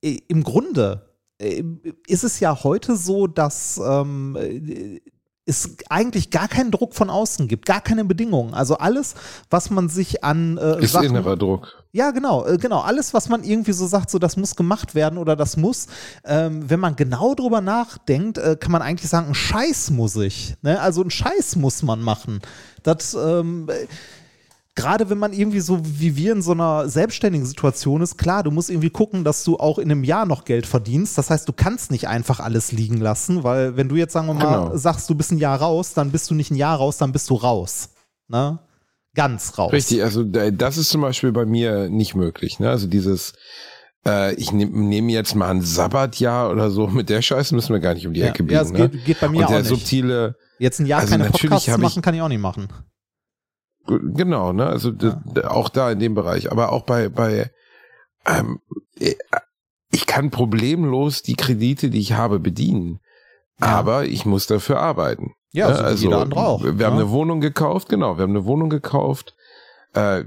im Grunde äh, ist es ja heute so, dass ähm, äh, es eigentlich gar keinen Druck von außen gibt, gar keine Bedingungen. Also alles, was man sich an äh, Ist Sachen, innerer Druck. ja, genau, äh, genau. Alles, was man irgendwie so sagt, so das muss gemacht werden oder das muss, ähm, wenn man genau drüber nachdenkt, äh, kann man eigentlich sagen, ein Scheiß muss ich. Ne? Also ein Scheiß muss man machen. Das, ähm, äh, gerade wenn man irgendwie so wie wir in so einer selbstständigen Situation ist, klar, du musst irgendwie gucken, dass du auch in einem Jahr noch Geld verdienst. Das heißt, du kannst nicht einfach alles liegen lassen, weil wenn du jetzt, sagen wir mal, Genau. sagst, du bist ein Jahr raus, dann bist du nicht ein Jahr raus, dann bist du raus. Ne? Ganz raus. Richtig, also da- das ist zum Beispiel bei mir nicht möglich. Ne? Also dieses, äh, ich nehme nehm jetzt mal ein Sabbatjahr oder so, mit der Scheiße müssen wir gar nicht um die Ja, Ecke biegen. ja, es ne? geht, geht bei mir Und auch der nicht. subtile, Jetzt ein Jahr Also keine Podcasts machen, kann ich auch nicht machen. Genau, ne? Also ja. auch da in dem Bereich, aber auch bei bei ähm, äh, ich kann problemlos die Kredite, die ich habe, bedienen. Ja. Aber ich muss dafür arbeiten. Ja, also, also jeder andere auch. Wir haben eine Wohnung gekauft, genau, wir haben eine Wohnung gekauft. Äh,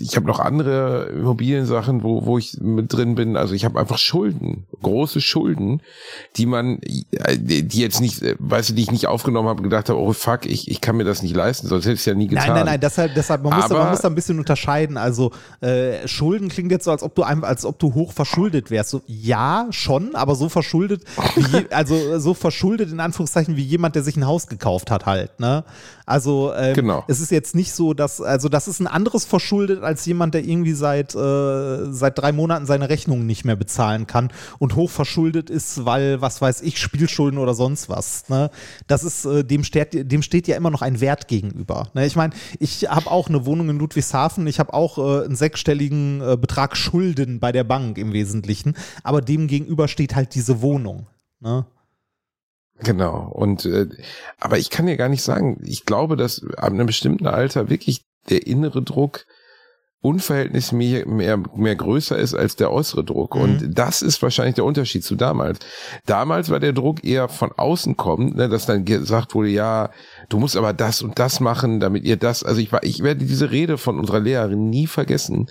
ich habe noch andere Immobiliensachen, wo, wo ich mit drin bin. Also ich habe einfach Schulden, große Schulden, die man, die jetzt nicht, weißt du, die ich nicht aufgenommen habe gedacht habe, oh fuck, ich, ich kann mir das nicht leisten, sonst hätte ich es ja nie getan. Nein, nein, nein, deshalb, deshalb man, muss, Aber, man muss da ein bisschen unterscheiden. Also äh, Schulden klingt jetzt so, als ob du einem, als ob du hoch verschuldet wärst. So, ja, schon, aber so verschuldet, wie, also so verschuldet in Anführungszeichen wie jemand, der sich ein Haus gekauft hat halt. Ne? Also ähm, genau. es ist jetzt nicht so, dass, also das ist ein anderes verschuldet als jemand, der irgendwie seit, äh, seit drei Monaten seine Rechnungen nicht mehr bezahlen kann und hoch verschuldet ist, weil, was weiß ich, Spielschulden oder sonst was. Ne? Das ist, äh, dem, steht, dem steht ja immer noch ein Wert gegenüber. Ne? Ich meine, ich habe auch eine Wohnung in Ludwigshafen, ich habe auch äh, einen sechsstelligen äh, Betrag Schulden bei der Bank im Wesentlichen, aber dem gegenüber steht halt diese Wohnung. Ne? Genau. Und äh, aber ich kann dir gar nicht sagen, ich glaube, dass ab einem bestimmten Alter wirklich der innere Druck unverhältnismäßig mehr, mehr, größer ist als der äußere Druck. Mhm. Und das ist wahrscheinlich der Unterschied zu damals. Damals war der Druck eher von außen kommt, ne, dass dann gesagt wurde, ja, du musst aber das und das machen, damit ihr das, also ich war, ich werde diese Rede von unserer Lehrerin nie vergessen,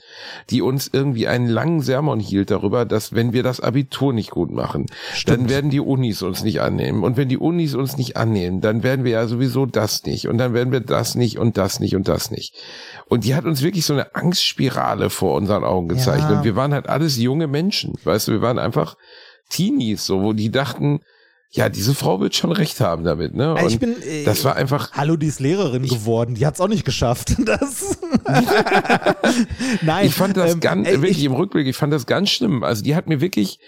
die uns irgendwie einen langen Sermon hielt darüber, dass wenn wir das Abitur nicht gut machen, Stimmt. dann werden die Unis uns nicht annehmen. Und wenn die Unis uns nicht annehmen, dann werden wir ja sowieso das nicht. Und dann werden wir das nicht und das nicht und das nicht. Und die hat uns wirklich so eine Angstspirale vor unseren Augen gezeichnet. Ja. Und wir waren halt alles junge Menschen. Weißt du, wir waren einfach Teenies, so, wo die dachten, ja, diese Frau wird schon recht haben damit, ne? Und ich bin, äh, das war einfach. Hallo, die ist Lehrerin ich, geworden. Die hat's auch nicht geschafft. Das. Nein. Ich fand das ähm, ganz, ey, wirklich ich, im Rückblick, ich fand das ganz schlimm. Also die hat mir wirklich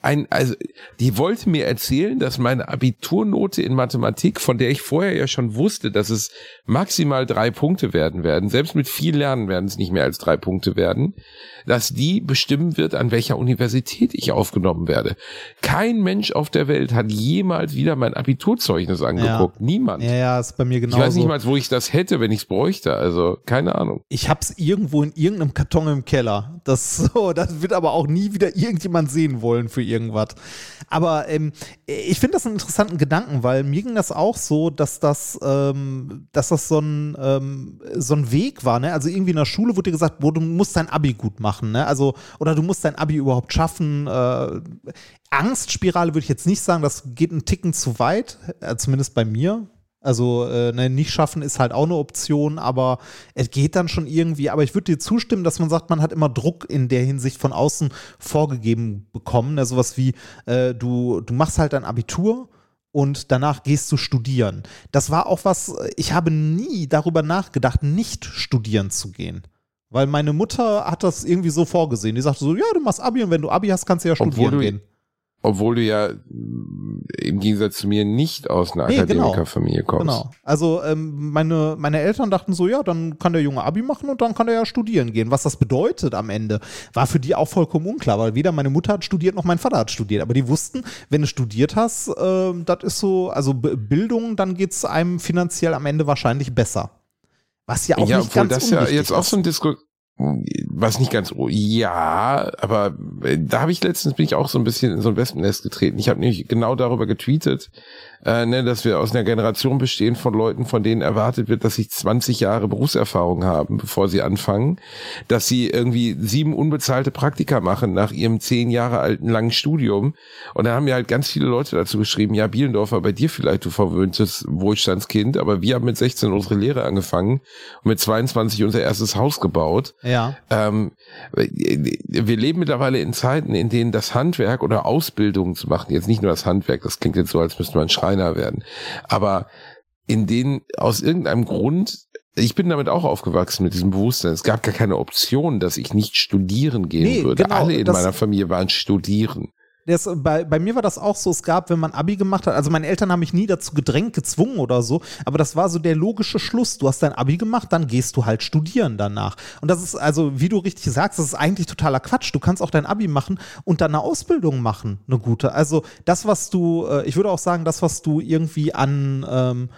ein, also die wollte mir erzählen, dass meine Abiturnote in Mathematik, von der ich vorher ja schon wusste, dass es maximal drei Punkte werden werden, selbst mit viel Lernen werden es nicht mehr als drei Punkte werden, dass die bestimmen wird, an welcher Universität ich aufgenommen werde. Kein Mensch auf der Welt hat jemals wieder mein Abiturzeugnis angeguckt. Ja. Niemand. Ja, ja, ist bei mir genauso. Ich weiß nicht mal, wo ich das hätte, wenn ich es bräuchte. Also, keine Ahnung. Ich hab's irgendwo in irgendeinem Karton im Keller. Das so, das wird aber auch nie wieder irgendjemand sehen wollen für irgendwas. Aber ähm, ich finde das einen interessanten Gedanken, weil mir ging das auch so, dass das, ähm, dass das so ein, ähm, so ein Weg war. Ne? Also irgendwie in der Schule wurde dir gesagt, wo du musst dein Abi gut machen machen, ne? Also, oder du musst dein Abi überhaupt schaffen. Äh, Angstspirale würde ich jetzt nicht sagen, das geht einen Ticken zu weit, äh, zumindest bei mir. Also äh, ne, nicht schaffen ist halt auch eine Option, aber es geht dann schon irgendwie. Aber ich würde dir zustimmen, dass man sagt, man hat immer Druck in der Hinsicht von außen vorgegeben bekommen. Ne? Sowas wie, äh, du, du machst halt dein Abitur und danach gehst du studieren. Das war auch was, ich habe nie darüber nachgedacht, nicht studieren zu gehen. Weil meine Mutter hat das irgendwie so vorgesehen. Die sagte so, ja, du machst Abi und wenn du Abi hast, kannst du ja studieren du, gehen. Obwohl du ja im Gegensatz zu mir nicht aus einer nee, genau. Akademikerfamilie kommst. Genau. Also ähm, meine, meine Eltern dachten so, ja, dann kann der Junge Abi machen und dann kann er ja studieren gehen. Was das bedeutet am Ende, war für die auch vollkommen unklar, weil weder meine Mutter hat studiert noch mein Vater hat studiert. Aber die wussten, wenn du studiert hast, äh, das ist so, also Bildung, dann geht es einem finanziell am Ende wahrscheinlich besser. Was ja auch ja, nicht ganz das ja jetzt auch so ein Disku was nicht ganz, ja, aber äh, da habe ich letztens bin ich auch so ein bisschen in so ein Wespennest getreten. Ich habe nämlich genau darüber getweetet, äh, ne, dass wir aus einer Generation bestehen von Leuten, von denen erwartet wird, dass sie 20 Jahre Berufserfahrung haben, bevor sie anfangen, dass sie irgendwie sieben unbezahlte Praktika machen nach ihrem zehn Jahre alten langen Studium. Und da haben mir halt ganz viele Leute dazu geschrieben, ja, Bielendorfer, bei dir vielleicht, du verwöhntes Wohlstandskind, aber wir haben mit 16 unsere Lehre angefangen und mit 22 unser erstes Haus gebaut. Ja. Ähm, wir leben mittlerweile in Zeiten, in denen das Handwerk oder Ausbildung zu machen, jetzt nicht nur das Handwerk, das klingt jetzt so, als müsste man Schreiner werden, aber in denen aus irgendeinem Grund ich bin damit auch aufgewachsen mit diesem Bewusstsein. Es gab gar keine Option, dass ich nicht studieren gehen nee, würde. Genau, Alle in meiner Familie waren studieren. Das, bei, bei mir war das auch so, es gab, wenn man Abi gemacht hat, also meine Eltern haben mich nie dazu gedrängt, gezwungen oder so, aber das war so der logische Schluss. Du hast dein Abi gemacht, dann gehst du halt studieren danach. Und das ist also, wie du richtig sagst, das ist eigentlich totaler Quatsch. Du kannst auch dein Abi machen und dann eine Ausbildung machen, eine gute. Also das, was du, äh, ich würde auch sagen, das, was du irgendwie an, ähm,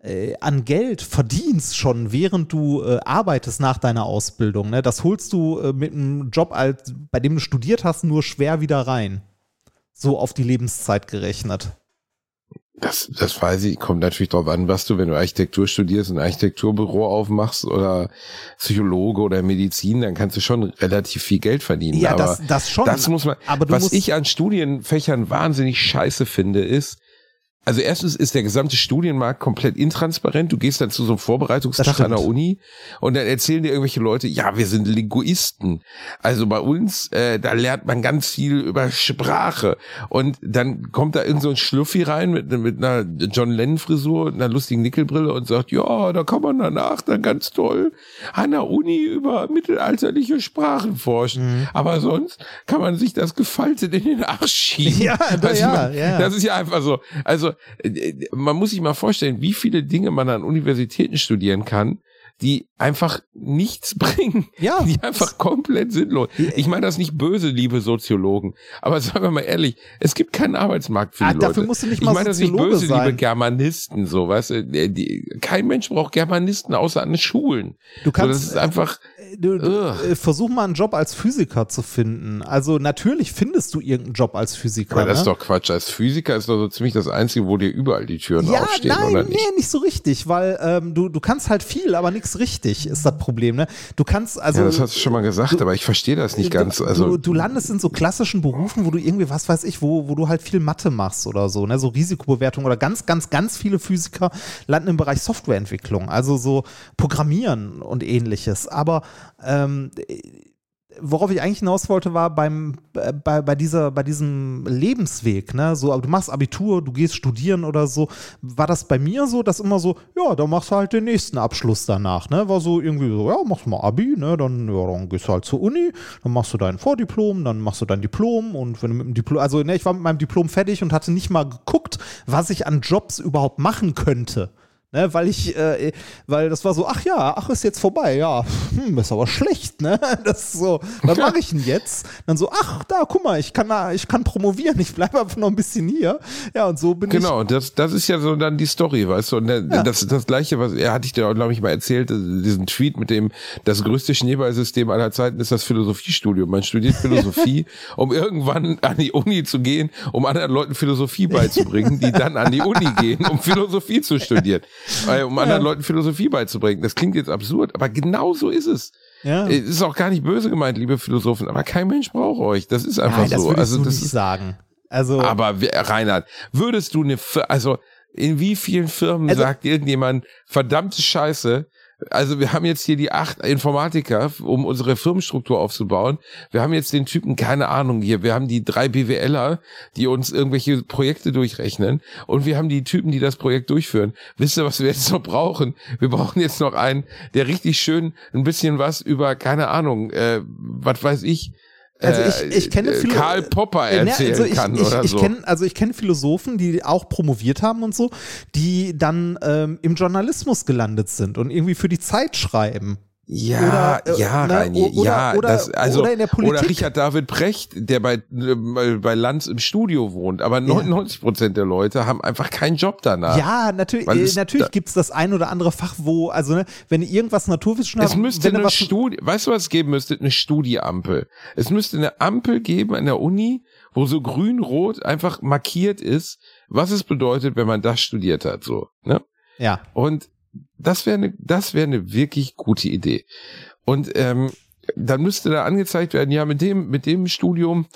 äh, an Geld verdienst schon, während du äh, arbeitest nach deiner Ausbildung. Ne? Das holst du äh, mit einem Job, als, bei dem du studiert hast, nur schwer wieder rein. So auf die Lebenszeit gerechnet. Das, das weiß ich, kommt natürlich drauf an, was du, wenn du Architektur studierst, ein Architekturbüro aufmachst oder Psychologe oder Medizin, dann kannst du schon relativ viel Geld verdienen. Ja, aber das, das schon. das muss man, aber was ich an Studienfächern wahnsinnig scheiße finde, ist, also erstens ist der gesamte Studienmarkt komplett intransparent. Du gehst dann zu so einem Vorbereitungstag an der Uni und dann erzählen dir irgendwelche Leute, ja, wir sind Linguisten. Also bei uns, äh, da lernt man ganz viel über Sprache. Und dann kommt da irgend so ein Schluffi rein mit, mit einer John Lennon Frisur und einer lustigen Nickelbrille und sagt, ja, da kann man danach dann ganz toll an der Uni über mittelalterliche Sprachen forschen. Mhm. Aber sonst kann man sich das gefaltet in den Arsch schieben. Ja, Also ja, man, ja. Das ist ja einfach so. Also man muss sich mal vorstellen, wie viele Dinge man an Universitäten studieren kann, die einfach nichts bringen. Ja. Die einfach komplett sinnlos. Ich meine das nicht böse, liebe Soziologen. Aber sagen wir mal ehrlich, es gibt keinen Arbeitsmarkt für Ah, die dafür Leute. musst du nicht ich mal meine das nicht böse, liebe sein. Germanisten, so, weißt du, die, kein Mensch braucht Germanisten außer an den Schulen. Du so, kannst- das ist einfach, du, du, Ugh. äh, versuch mal einen Job als Physiker zu finden. Also natürlich findest du irgendeinen Job als Physiker. aber das ne? ist doch Quatsch. Als Physiker ist doch so ziemlich das Einzige, wo dir überall die Türen Ja, aufstehen, nein, oder nee, nicht? nicht so richtig, weil ähm, du, du kannst halt viel, aber nichts richtig, ist das Problem. Ne? Du kannst also. ja, das hast du schon mal gesagt, aber ich verstehe das nicht ganz. Du, Also, du, du landest in so klassischen Berufen, wo du irgendwie, was weiß ich, wo, wo du halt viel Mathe machst oder so, ne? so Risikobewertung oder ganz, ganz, ganz viele Physiker landen im Bereich Softwareentwicklung, also so Programmieren und ähnliches. Aber ähm, worauf ich eigentlich hinaus wollte, war beim, äh, bei, bei, dieser, bei diesem Lebensweg, ne? So, du machst Abitur, du gehst studieren oder so. War das bei mir so, dass immer so, ja, dann machst du halt den nächsten Abschluss danach, ne? War so irgendwie so, ja, machst mal Abi, ne? Dann, ja, dann gehst du halt zur Uni, dann machst du dein Vordiplom, dann machst du dein Diplom und wenn du mit dem Diplom, also ne, ich war mit meinem Diplom fertig und hatte nicht mal geguckt, was ich an Jobs überhaupt machen könnte. Ne, weil ich, äh, weil das war so, ach ja, ach, ist jetzt vorbei, ja, hm, ist aber schlecht, ne? Das ist so, was mache ich denn jetzt? Dann so, ach, da, guck mal, ich kann da, ich kann promovieren, ich bleibe einfach noch ein bisschen hier. Ja, und so bin Genau, das, das ist ja so dann die Story, weißt du? Und der, das das gleiche, was er hatte ich dir, glaube ich, mal erzählt, diesen Tweet mit dem, das größte Schneeballsystem aller Zeiten ist das Philosophiestudium. Man studiert Philosophie, um irgendwann an die Uni zu gehen, um anderen Leuten Philosophie beizubringen, die dann an die Uni gehen, um Philosophie zu studieren. Äh, um anderen Leuten Philosophie beizubringen. Das klingt jetzt absurd, aber genau so ist es. ja. Es ist auch gar nicht böse gemeint, liebe Philosophen, aber kein Mensch braucht euch. Das ist einfach Nein, das so. Also du das ist, sagen. Also, aber Reinhard, würdest du eine, also in wie vielen Firmen Also- sagt irgendjemand, verdammte Scheiße, also wir haben jetzt hier die acht Informatiker, um unsere Firmenstruktur aufzubauen. Wir haben jetzt den Typen, keine Ahnung hier, wir haben die drei BWLer, die uns irgendwelche Projekte durchrechnen und wir haben die Typen, die das Projekt durchführen. Wisst ihr, was wir jetzt noch brauchen? Wir brauchen jetzt noch einen, der richtig schön ein bisschen was über, keine Ahnung, äh, was weiß ich, Also äh, ich, ich kenne äh, viele, Karl Popper äh, ne, erzählen also ich, kann ich, oder ich so. Kenn, also ich kenne Philosophen, die auch promoviert haben und so, die dann ähm, im Journalismus gelandet sind und irgendwie für die Zeit schreiben. Ja, Oder, äh, ja, ne, Reini, oder- ja, oder- das, also, oder in der Politik. Richard David Precht, der bei, äh, bei Lanz im Studio wohnt, aber 99 Prozent der Leute haben einfach keinen Job danach. Ja, natürlich, äh, natürlich da- gibt es das ein oder andere Fach, wo, also ne, wenn irgendwas Naturwissenschaften Es müsste eine was, Studie, weißt du, was es geben müsste? Eine Studieampel. Es müsste eine Ampel geben an der Uni, wo so grün-rot einfach markiert ist, was es bedeutet, wenn man das studiert hat, so, ne? Ja, Und das wäre eine, das wäre eine wirklich gute Idee. Und ähm, dann müsste da angezeigt werden, ja, mit dem, mit dem Studium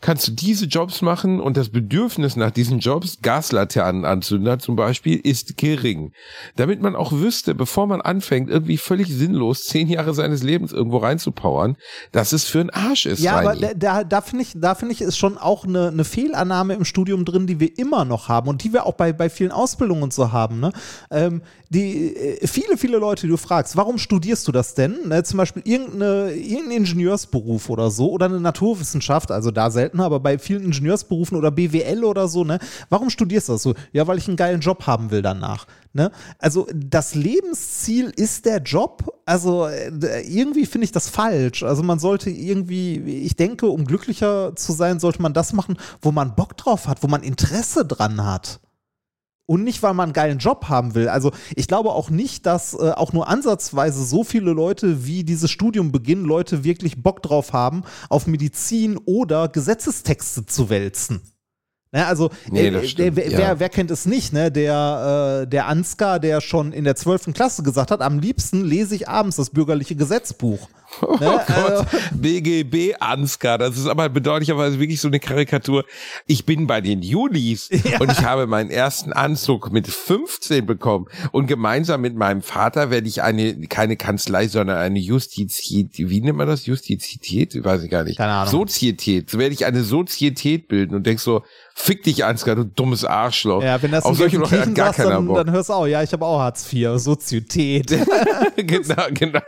kannst du diese Jobs machen und das Bedürfnis nach diesen Jobs, Gaslaternenanzünder zum Beispiel, ist gering. Damit man auch wüsste, bevor man anfängt, irgendwie völlig sinnlos zehn Jahre seines Lebens irgendwo reinzupowern, dass es für einen Arsch ist. ja, aber Reini. da, da, da finde ich, da finde ich, ist schon auch eine, eine Fehlannahme im Studium drin, die wir immer noch haben und die wir auch bei, bei vielen Ausbildungen und so haben. Ne? Ähm, die, äh, viele, viele Leute, die du fragst, warum studierst du das denn? Ne, zum Beispiel irgendeine, irgendein Ingenieursberuf oder so oder eine Naturwissenschaft, also da seltener, aber bei vielen Ingenieursberufen oder BWL oder so, ne? Warum studierst du das so? Ja, weil ich einen geilen Job haben will danach. Ne? Also das Lebensziel ist der Job. Also äh, irgendwie finde ich das falsch. Also man sollte irgendwie, ich denke, um glücklicher zu sein, sollte man das machen, wo man Bock drauf hat, wo man Interesse dran hat. Und nicht, weil man einen geilen Job haben will. Also ich glaube auch nicht, dass äh, auch nur ansatzweise so viele Leute, wie dieses Studium beginnen, Leute wirklich Bock drauf haben, auf Medizin oder Gesetzestexte zu wälzen. Ne, also, Nee, äh, der, stimmt, wer, ja. wer, wer kennt es nicht, ne? Der, äh, der Ansgar, der schon in der 12. Klasse gesagt hat, am liebsten lese ich abends das bürgerliche Gesetzbuch. Oh Ne, Gott, BGB Ansgar, das ist aber bedauerlicherweise wirklich so eine Karikatur. Ich bin bei den Julis und ich habe meinen ersten Anzug mit 15 bekommen und gemeinsam mit meinem Vater werde ich eine, keine Kanzlei, sondern eine Justizität, wie nennt man das? Justizität? Weiß ich gar nicht. Keine Ahnung. Sozietät. So werde ich eine Sozietät bilden und denkst so, fick dich Ansgar, du dummes Arschloch. Ja, wenn das Auf solche Gelsenkirchen gar sagst, keiner dann, Bock. dann hörst du auch, ja, ich habe auch Hartz IV, Sozietät. genau, genau.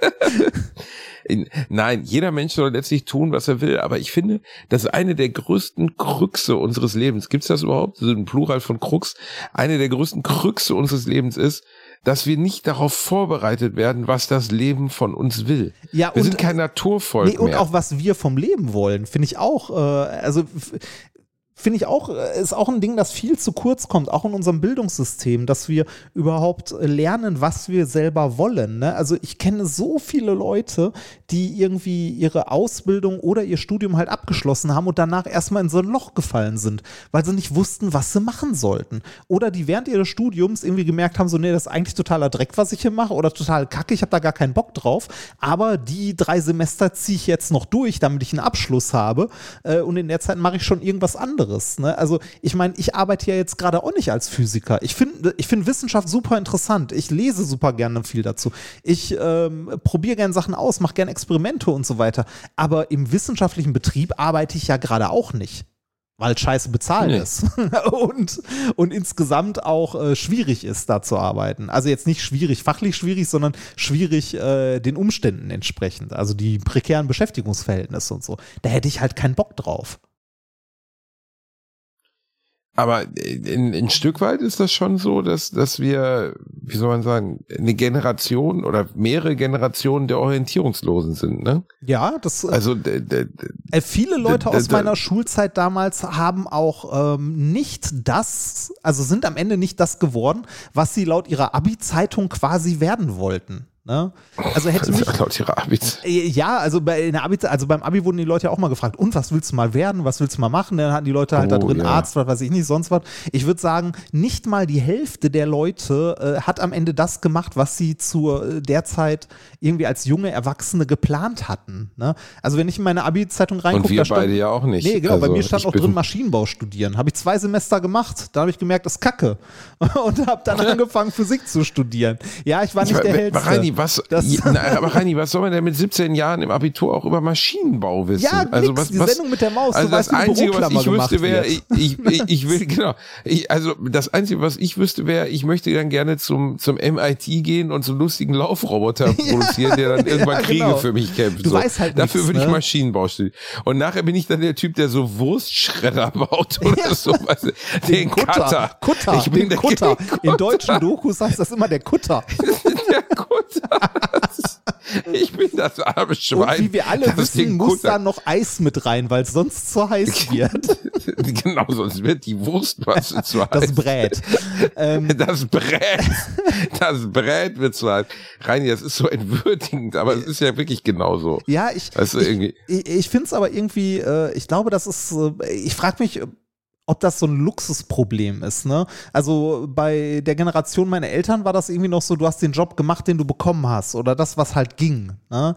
In, nein, jeder Mensch soll letztlich tun, was er will, aber ich finde, das ist eine der größten Krüxe unseres Lebens. Gibt's das überhaupt? So ein Plural von Krux. Eine der größten Krüxe unseres Lebens ist, dass wir nicht darauf vorbereitet werden, was das Leben von uns will. Ja, wir und- sind kein Naturvolk Nee, und mehr. auch was wir vom Leben wollen, finde ich auch, äh, also finde ich auch, äh, ist auch ein Ding, das viel zu kurz kommt, auch in unserem Bildungssystem, dass wir überhaupt lernen, was wir selber wollen. Ne? Also ich kenne so viele Leute, die irgendwie ihre Ausbildung oder ihr Studium halt abgeschlossen haben und danach erstmal in so ein Loch gefallen sind, weil sie nicht wussten, was sie machen sollten. Oder die während ihres Studiums irgendwie gemerkt haben, so, nee, das ist eigentlich totaler Dreck, was ich hier mache oder total kacke, ich habe da gar keinen Bock drauf, aber die drei Semester ziehe ich jetzt noch durch, damit ich einen Abschluss habe äh, und in der Zeit mache ich schon irgendwas anderes. Ne? Also ich meine, ich arbeite ja jetzt gerade auch nicht als Physiker. Ich finde ich find Wissenschaft super interessant. Ich lese super gerne viel dazu. Ich ähm, probiere gerne Sachen aus, mache gerne Experimente und so weiter. Aber im wissenschaftlichen Betrieb arbeite ich ja gerade auch nicht. Weil scheiße bezahlt Nee. ist und, und insgesamt auch äh, schwierig ist, da zu arbeiten. Also jetzt nicht schwierig, fachlich schwierig, sondern schwierig äh, den Umständen entsprechend. Also die prekären Beschäftigungsverhältnisse und so. Da hätte ich halt keinen Bock drauf. Aber in, ein Stück weit ist das schon so, dass, dass wir, wie soll man sagen, eine Generation oder mehrere Generationen der Orientierungslosen sind, ne? Ja, das äh, Also, Äh, viele Leute aus meiner Schulzeit damals haben auch ähm, nicht das, also sind am Ende nicht das geworden, was sie laut ihrer Abi-Zeitung quasi werden wollten. Ne? Also hätte mich, laut ihrer Abis. Äh, Ja, also bei in der Abi, also beim Abi wurden die Leute ja auch mal gefragt, und was willst du mal werden, was willst du mal machen? Dann hatten die Leute halt da Oh, drin ja. Arzt, was weiß ich nicht, sonst was. Ich würde sagen, nicht mal die Hälfte der Leute äh, hat am Ende das gemacht, was sie zur äh, derzeit irgendwie als junge Erwachsene geplant hatten. Ne? Also wenn ich in meine Abi-Zeitung reingucke, Und wir da stand, beide ja auch nicht. Nee, genau, bei Also, mir stand ich auch drin Maschinenbau studieren. Habe ich zwei Semester gemacht, da habe ich gemerkt, das ist Kacke. Und habe dann angefangen, Physik zu studieren. Ja, ich war nicht Ich der Hellste. Reini, was, ja, na, aber Reini, was soll man denn mit 17 Jahren im Abitur auch über Maschinenbau wissen? Ja, also nix, was, die Sendung mit der Maus, Also das weißt, Einzige, was ich wüsste, wäre, ich, ich, ich, ich will, genau, ich, also das Einzige, was ich wüsste, wäre, ich möchte dann gerne zum, zum MIT gehen und so einen lustigen Laufroboter produzieren, der dann irgendwann ja, Kriege genau. für mich kämpft. Du so. weißt halt Dafür würde ich ne? Maschinenbau studieren. Und nachher bin ich dann der Typ, der so Wurstschredder baut oder so. Weißt du, den, Cutter. Kutter, Ich bin den der Kutter. In deutschen Dokus heißt das immer der Kutter. Der Kutter. Ich bin das arme Schwein. Und wie wir alle das wissen, muss da noch Eis mit rein, weil es sonst zu heiß wird. genau, sonst wird die Wurstmasse zu heiß. Das Brät. Ähm, Das Brett, das Brett wird zu heiß. Reini, das ist so entwürdigend, aber es ist ja wirklich genauso. ja, ich, Weißt du, ich, ich, ich finde es aber irgendwie, äh, ich glaube, das ist, äh, ich frage mich, ob das so ein Luxusproblem ist. Ne? Also bei der Generation meiner Eltern war das irgendwie noch so, du hast den Job gemacht, den du bekommen hast oder das, was halt ging. Ne?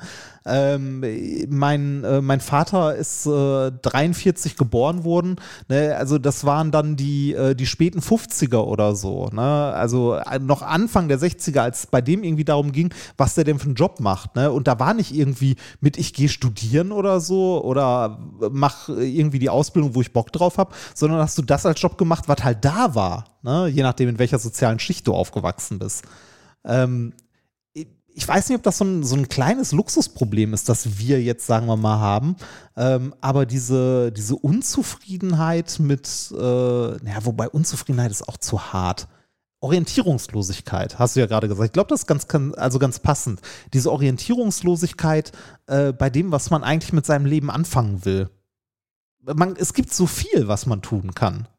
Ähm, mein, äh, mein Vater ist äh, 43 geboren worden. Ne? Also das waren dann die, äh, die späten 50er oder so. Ne? Also äh, noch Anfang der 60er, als bei dem irgendwie darum ging, was der denn für einen Job macht. Ne? Und da war nicht irgendwie mit, ich gehe studieren oder so oder mach irgendwie die Ausbildung, wo ich Bock drauf habe, sondern hast du das als Job gemacht, was halt da war. Ne? Je nachdem, in welcher sozialen Schicht du aufgewachsen bist. Ähm, ich weiß nicht, ob das so ein, so ein kleines Luxusproblem ist, das wir jetzt, sagen wir mal, haben. Ähm, aber diese, diese Unzufriedenheit mit, äh, naja, wobei Unzufriedenheit ist auch zu hart. Orientierungslosigkeit, hast du ja gerade gesagt. Ich glaube, das ist ganz, also ganz passend. Diese Orientierungslosigkeit äh, bei dem, was man eigentlich mit seinem Leben anfangen will. Man, es gibt so viel, was man tun kann.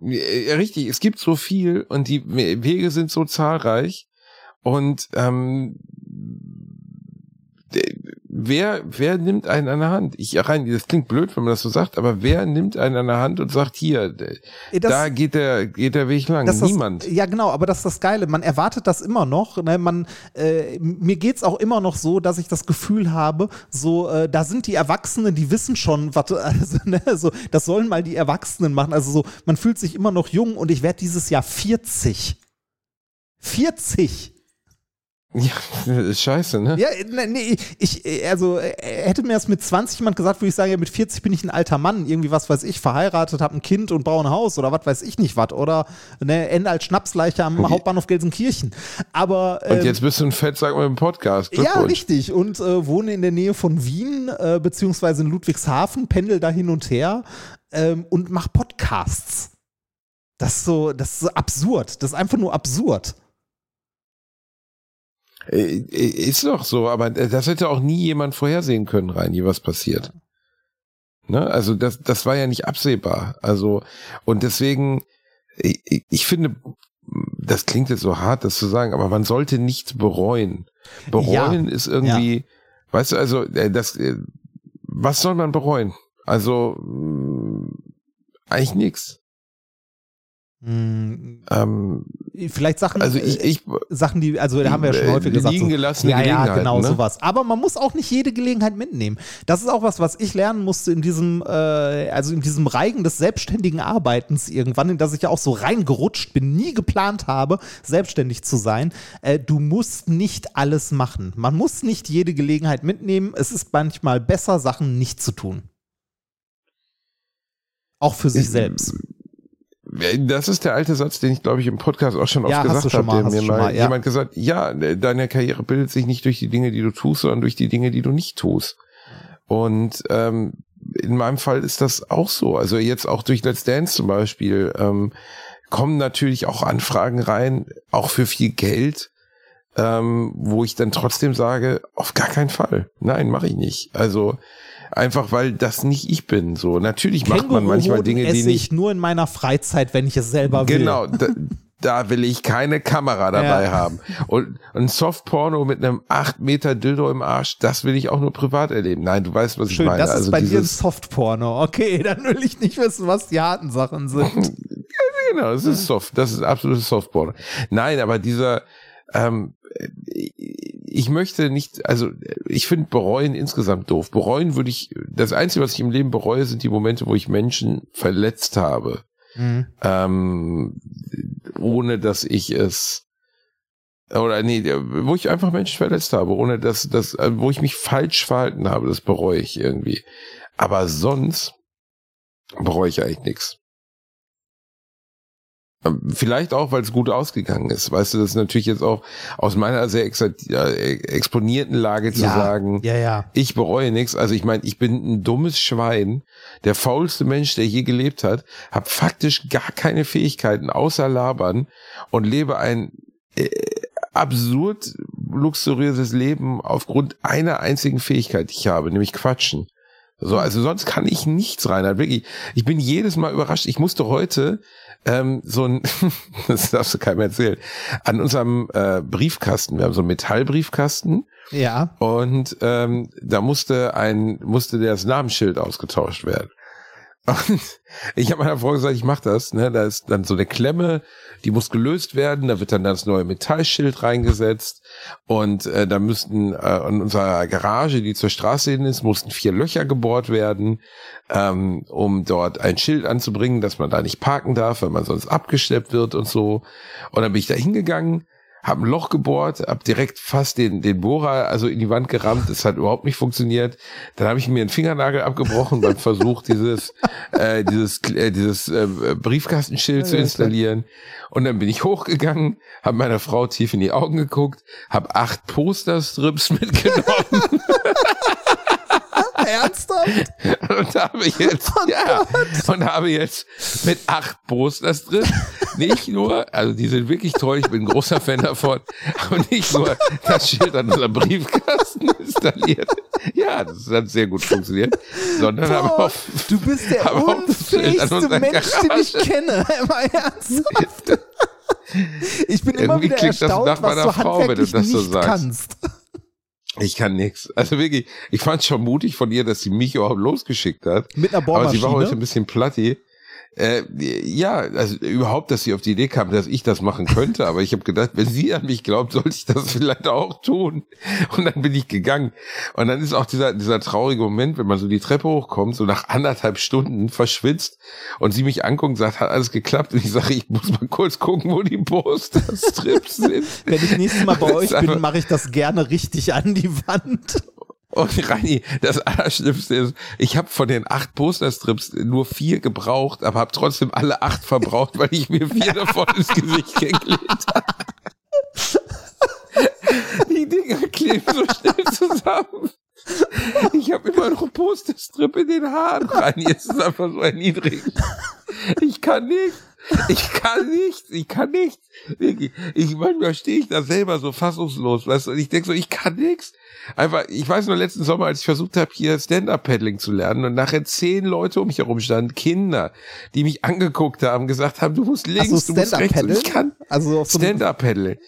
Ja, richtig, es gibt so viel und die Wege sind so zahlreich und ähm, wer, wer nimmt einen an der Hand? Ich rein, das klingt blöd, wenn man das so sagt, aber wer nimmt einen an der Hand und sagt, hier, das, da geht der, geht der Weg lang? Niemand. Das, ja, genau, aber das ist das Geile. Man erwartet das immer noch. Ne? Man, äh, mir geht's auch immer noch so, dass ich das Gefühl habe, so, äh, da sind die Erwachsenen, die wissen schon, was, also, ne, so, das sollen mal die Erwachsenen machen. Also so, man fühlt sich immer noch jung und ich werde dieses Jahr 40. 40. Ja, ist scheiße, ne? Ja, ne, nee, ich, also äh, hätte mir das mit 20 jemand gesagt, würde ich sagen, ja, mit 40 bin ich ein alter Mann, irgendwie was weiß ich, verheiratet, habe ein Kind und baue ein Haus oder was weiß ich nicht was oder ne, Ende als Schnapsleiche am okay. Hauptbahnhof Gelsenkirchen. Aber ähm, und jetzt bist du ein Fett, sag mal im Podcast. Ja, richtig. Und äh, wohne in der Nähe von Wien äh, beziehungsweise in Ludwigshafen, pendel da hin und her ähm, und mach Podcasts. Das ist so, das ist so absurd. Das ist einfach nur absurd. Äh, ist doch so, aber das hätte auch nie jemand vorhersehen können, Reini, was passiert. Ne? Also das, das war ja nicht absehbar. Also, und deswegen, ich, ich finde, das klingt jetzt so hart, das zu sagen, aber man sollte nichts bereuen. Bereuen ja. ist irgendwie, ja. weißt du, also äh, das, äh, was soll man bereuen? Also eigentlich nichts. Hm, ähm, vielleicht Sachen, also ich, ich, Sachen, die, also da haben wir ja schon äh, häufig gesagt, liegen so, gelassene ja, ja, genau ne? sowas. Aber man muss auch nicht jede Gelegenheit mitnehmen. Das ist auch was, was ich lernen musste in diesem, äh, also in diesem Reigen des selbstständigen Arbeitens irgendwann, in das ich ja auch so reingerutscht bin, nie geplant habe, selbstständig zu sein. Äh, du musst nicht alles machen. Man muss nicht jede Gelegenheit mitnehmen. Es ist manchmal besser, Sachen nicht zu tun. Auch für sich selbst. Das ist der alte Satz, den ich glaube ich im Podcast auch schon oft ja, gesagt habe, der mir mal, mal ja. jemand gesagt, ja, deine Karriere bildet sich nicht durch die Dinge, die du tust, sondern durch die Dinge, die du nicht tust. Und ähm, in meinem Fall ist das auch so. Also jetzt auch durch Let's Dance zum Beispiel ähm, kommen natürlich auch Anfragen rein, auch für viel Geld, ähm, wo ich dann trotzdem sage, auf gar keinen Fall. Nein, mache ich nicht. Also einfach weil das nicht ich bin. So natürlich macht man manchmal Dinge, die nicht. Ich nur in meiner Freizeit, wenn ich es selber will. Genau. Da, da will ich keine Kamera dabei ja. haben. Und ein Softporno mit einem 8 Meter Dildo im Arsch, das will ich auch nur privat erleben. Nein, du weißt, was Schön, ich meine. Das ist also bei dir ein Softporno. Okay, dann will ich nicht wissen, was die harten Sachen sind. ja, genau, das ist Soft. Das ist absolutes Softporno. Nein, aber dieser, ähm, ich möchte nicht, also ich finde bereuen insgesamt doof. Bereuen würde ich, das Einzige, was ich im Leben bereue, sind die Momente, wo ich Menschen verletzt habe. Mhm. Ähm, ohne dass ich es oder nee, wo ich einfach Menschen verletzt habe, ohne dass das, wo ich mich falsch verhalten habe, das bereue ich irgendwie. Aber sonst bereue ich eigentlich nichts. Ähm, vielleicht auch, weil es gut ausgegangen ist. Weißt du, das ist natürlich jetzt auch aus meiner sehr exponierten Lage zu ja, sagen, ja, ja. ich bereue nichts. Also ich meine, ich bin ein dummes Schwein, der faulste Mensch, der je gelebt hat, habe faktisch gar keine Fähigkeiten außer labern und lebe ein äh, absurd luxuriöses Leben aufgrund einer einzigen Fähigkeit, die ich habe, nämlich Quatschen. So, also sonst kann ich nichts rein. Wirklich, ich bin jedes Mal überrascht. Ich musste heute ähm, so ein, das darfst du keinem erzählen, an unserem äh, Briefkasten, wir haben so einen Metallbriefkasten. Ja. Und ähm, da musste ein, musste das Namensschild ausgetauscht werden. Und ich habe meiner Frau gesagt, ich mache das. Ne? Da ist dann so eine Klemme, die muss gelöst werden. Da wird dann das neue Metallschild reingesetzt. Und äh, da müssten äh, in unserer Garage, die zur Straße hin ist, mussten vier Löcher gebohrt werden, ähm, um dort ein Schild anzubringen, dass man da nicht parken darf, weil man sonst abgeschleppt wird und so. Und dann bin ich da hingegangen habe ein Loch gebohrt, habe direkt fast den, den Bohrer also in die Wand gerammt. Das hat überhaupt nicht funktioniert. Dann habe ich mir einen Fingernagel abgebrochen beim Versuch, dieses, äh, dieses, äh, dieses äh, Briefkastenschild zu installieren. Und dann bin ich hochgegangen, habe meiner Frau tief in die Augen geguckt, habe acht Posterstrips mitgenommen. Ernsthaft? Und habe jetzt, oh ja, und habe jetzt mit acht Posters drin, nicht nur, also die sind wirklich toll, ich bin ein großer Fan davon, aber nicht nur das Schild an unserem Briefkasten installiert, Ja, das hat sehr gut funktioniert. Sondern aber Boah, auch, du bist der aber unfähigste Mensch, den ich kenne. Mal ernsthaft. Ich bin immer Irgendwie wieder klingt das erstaunt, was du Frau, wenn du handwerklich das so nicht sagst. kannst. Ich kann nix. Also wirklich, ich fand schon mutig von ihr, dass sie mich überhaupt losgeschickt hat. Mit einer Aber sie war heute Bohrmaschine. ein bisschen platti. Äh, ja, also überhaupt, dass sie auf die Idee kam, dass ich das machen könnte. Aber ich habe gedacht, wenn sie an mich glaubt, sollte ich das vielleicht auch tun. Und dann bin ich gegangen. Und dann ist auch dieser, dieser traurige Moment, wenn man so die Treppe hochkommt, so nach anderthalb Stunden verschwitzt und sie mich anguckt und sagt, hat alles geklappt. Und ich sage, ich muss mal kurz gucken, wo die Poster-Strips sind. Wenn ich nächstes Mal bei euch bin, mache ich das gerne richtig an die Wand. Und Rani, das Allerschlimmste ist, ich habe von den acht Posterstrips nur vier gebraucht, aber habe trotzdem alle acht verbraucht, weil ich mir vier davon ins Gesicht geklebt habe. Die Dinger kleben so schnell zusammen. Ich habe immer noch Posterstrip in den Haaren. Rani, es ist einfach so erniedrigend. Ich kann nicht. Ich kann nichts, ich kann nichts. Wirklich. Ich, manchmal stehe ich da selber so fassungslos, weißt du, und ich denke so, ich kann nichts. Einfach, ich weiß nur letzten Sommer, als ich versucht habe, hier Stand-Up-Paddling zu lernen und nachher zehn Leute um mich herum standen, Kinder, die mich angeguckt haben, gesagt haben, du musst links, Hast du musst rechts. Ich kann Also so Stand-Up-Paddling.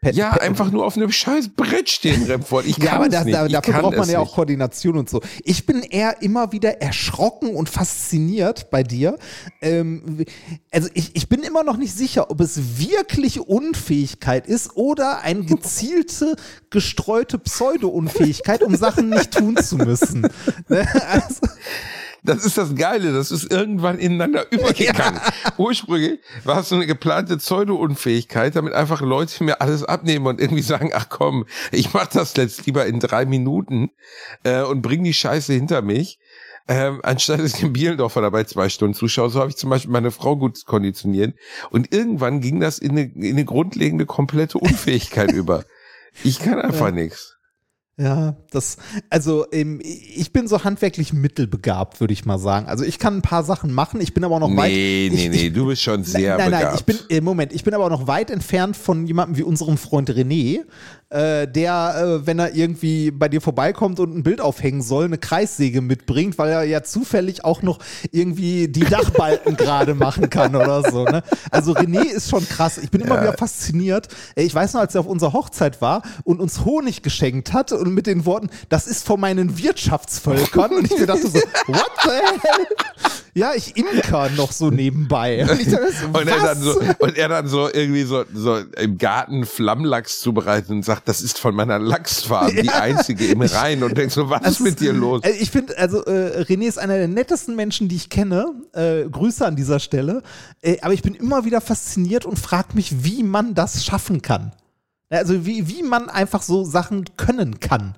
Pad- Ja, einfach nur auf einem scheiß Brett stehen, Remford. Ich kann Ja, aber das, nicht. da, dafür braucht man ja auch. Koordination und so. Ich bin eher immer wieder erschrocken und fasziniert bei dir. Ähm, also ich, ich bin immer noch nicht sicher, ob es wirklich Unfähigkeit ist oder eine gezielte, gestreute Pseudo-Unfähigkeit, um Sachen nicht tun zu müssen. Ne? Also, Das ist das Geile, das ist irgendwann ineinander übergegangen. Ursprünglich war es so eine geplante Pseudo-Unfähigkeit, damit einfach Leute mir alles abnehmen und irgendwie sagen, ach komm, ich mach das jetzt lieber in drei Minuten äh, und bring die Scheiße hinter mich. Ähm, anstatt dass ich dem Bielendorfer dabei zwei Stunden zuschaue, so habe ich zum Beispiel meine Frau gut konditioniert. Und irgendwann ging das in eine, in eine grundlegende, komplette Unfähigkeit über. Ich kann einfach nichts. Ja, das, also ähm, ich bin so handwerklich mittelbegabt, würde ich mal sagen. Also ich kann ein paar Sachen machen, ich bin aber auch noch weit. Nee, nee, nee, du bist schon sehr nein, nein, begabt. ich bin, äh, Moment, ich bin aber auch noch weit entfernt von jemandem wie unserem Freund René, äh, der, äh, wenn er irgendwie bei dir vorbeikommt und ein Bild aufhängen soll, eine Kreissäge mitbringt, weil er ja zufällig auch noch irgendwie die Dachbalken gerade machen kann oder so. Ne? Also René ist schon krass. Ich bin immer wieder fasziniert. Ich weiß noch, als er auf unserer Hochzeit war und uns Honig geschenkt hat und mit den Worten, das ist von meinen Wirtschaftsvölkern. Und ich mir dachte so, what the hell? Ja, ich imker noch so nebenbei. Und, ich dachte, Und er, dann so, und er dann so irgendwie so, so im Garten Flammlachs zubereitet und sagt, das ist von meiner Lachsfarm, die einzige im Rhein. Und denkst so, was ist mit dir los? Ich finde, also äh, René ist einer der nettesten Menschen, die ich kenne. Äh, Grüße an dieser Stelle. Äh, aber ich bin immer wieder fasziniert und frage mich, wie man das schaffen kann. Ja, Also wie, wie man einfach so Sachen können kann.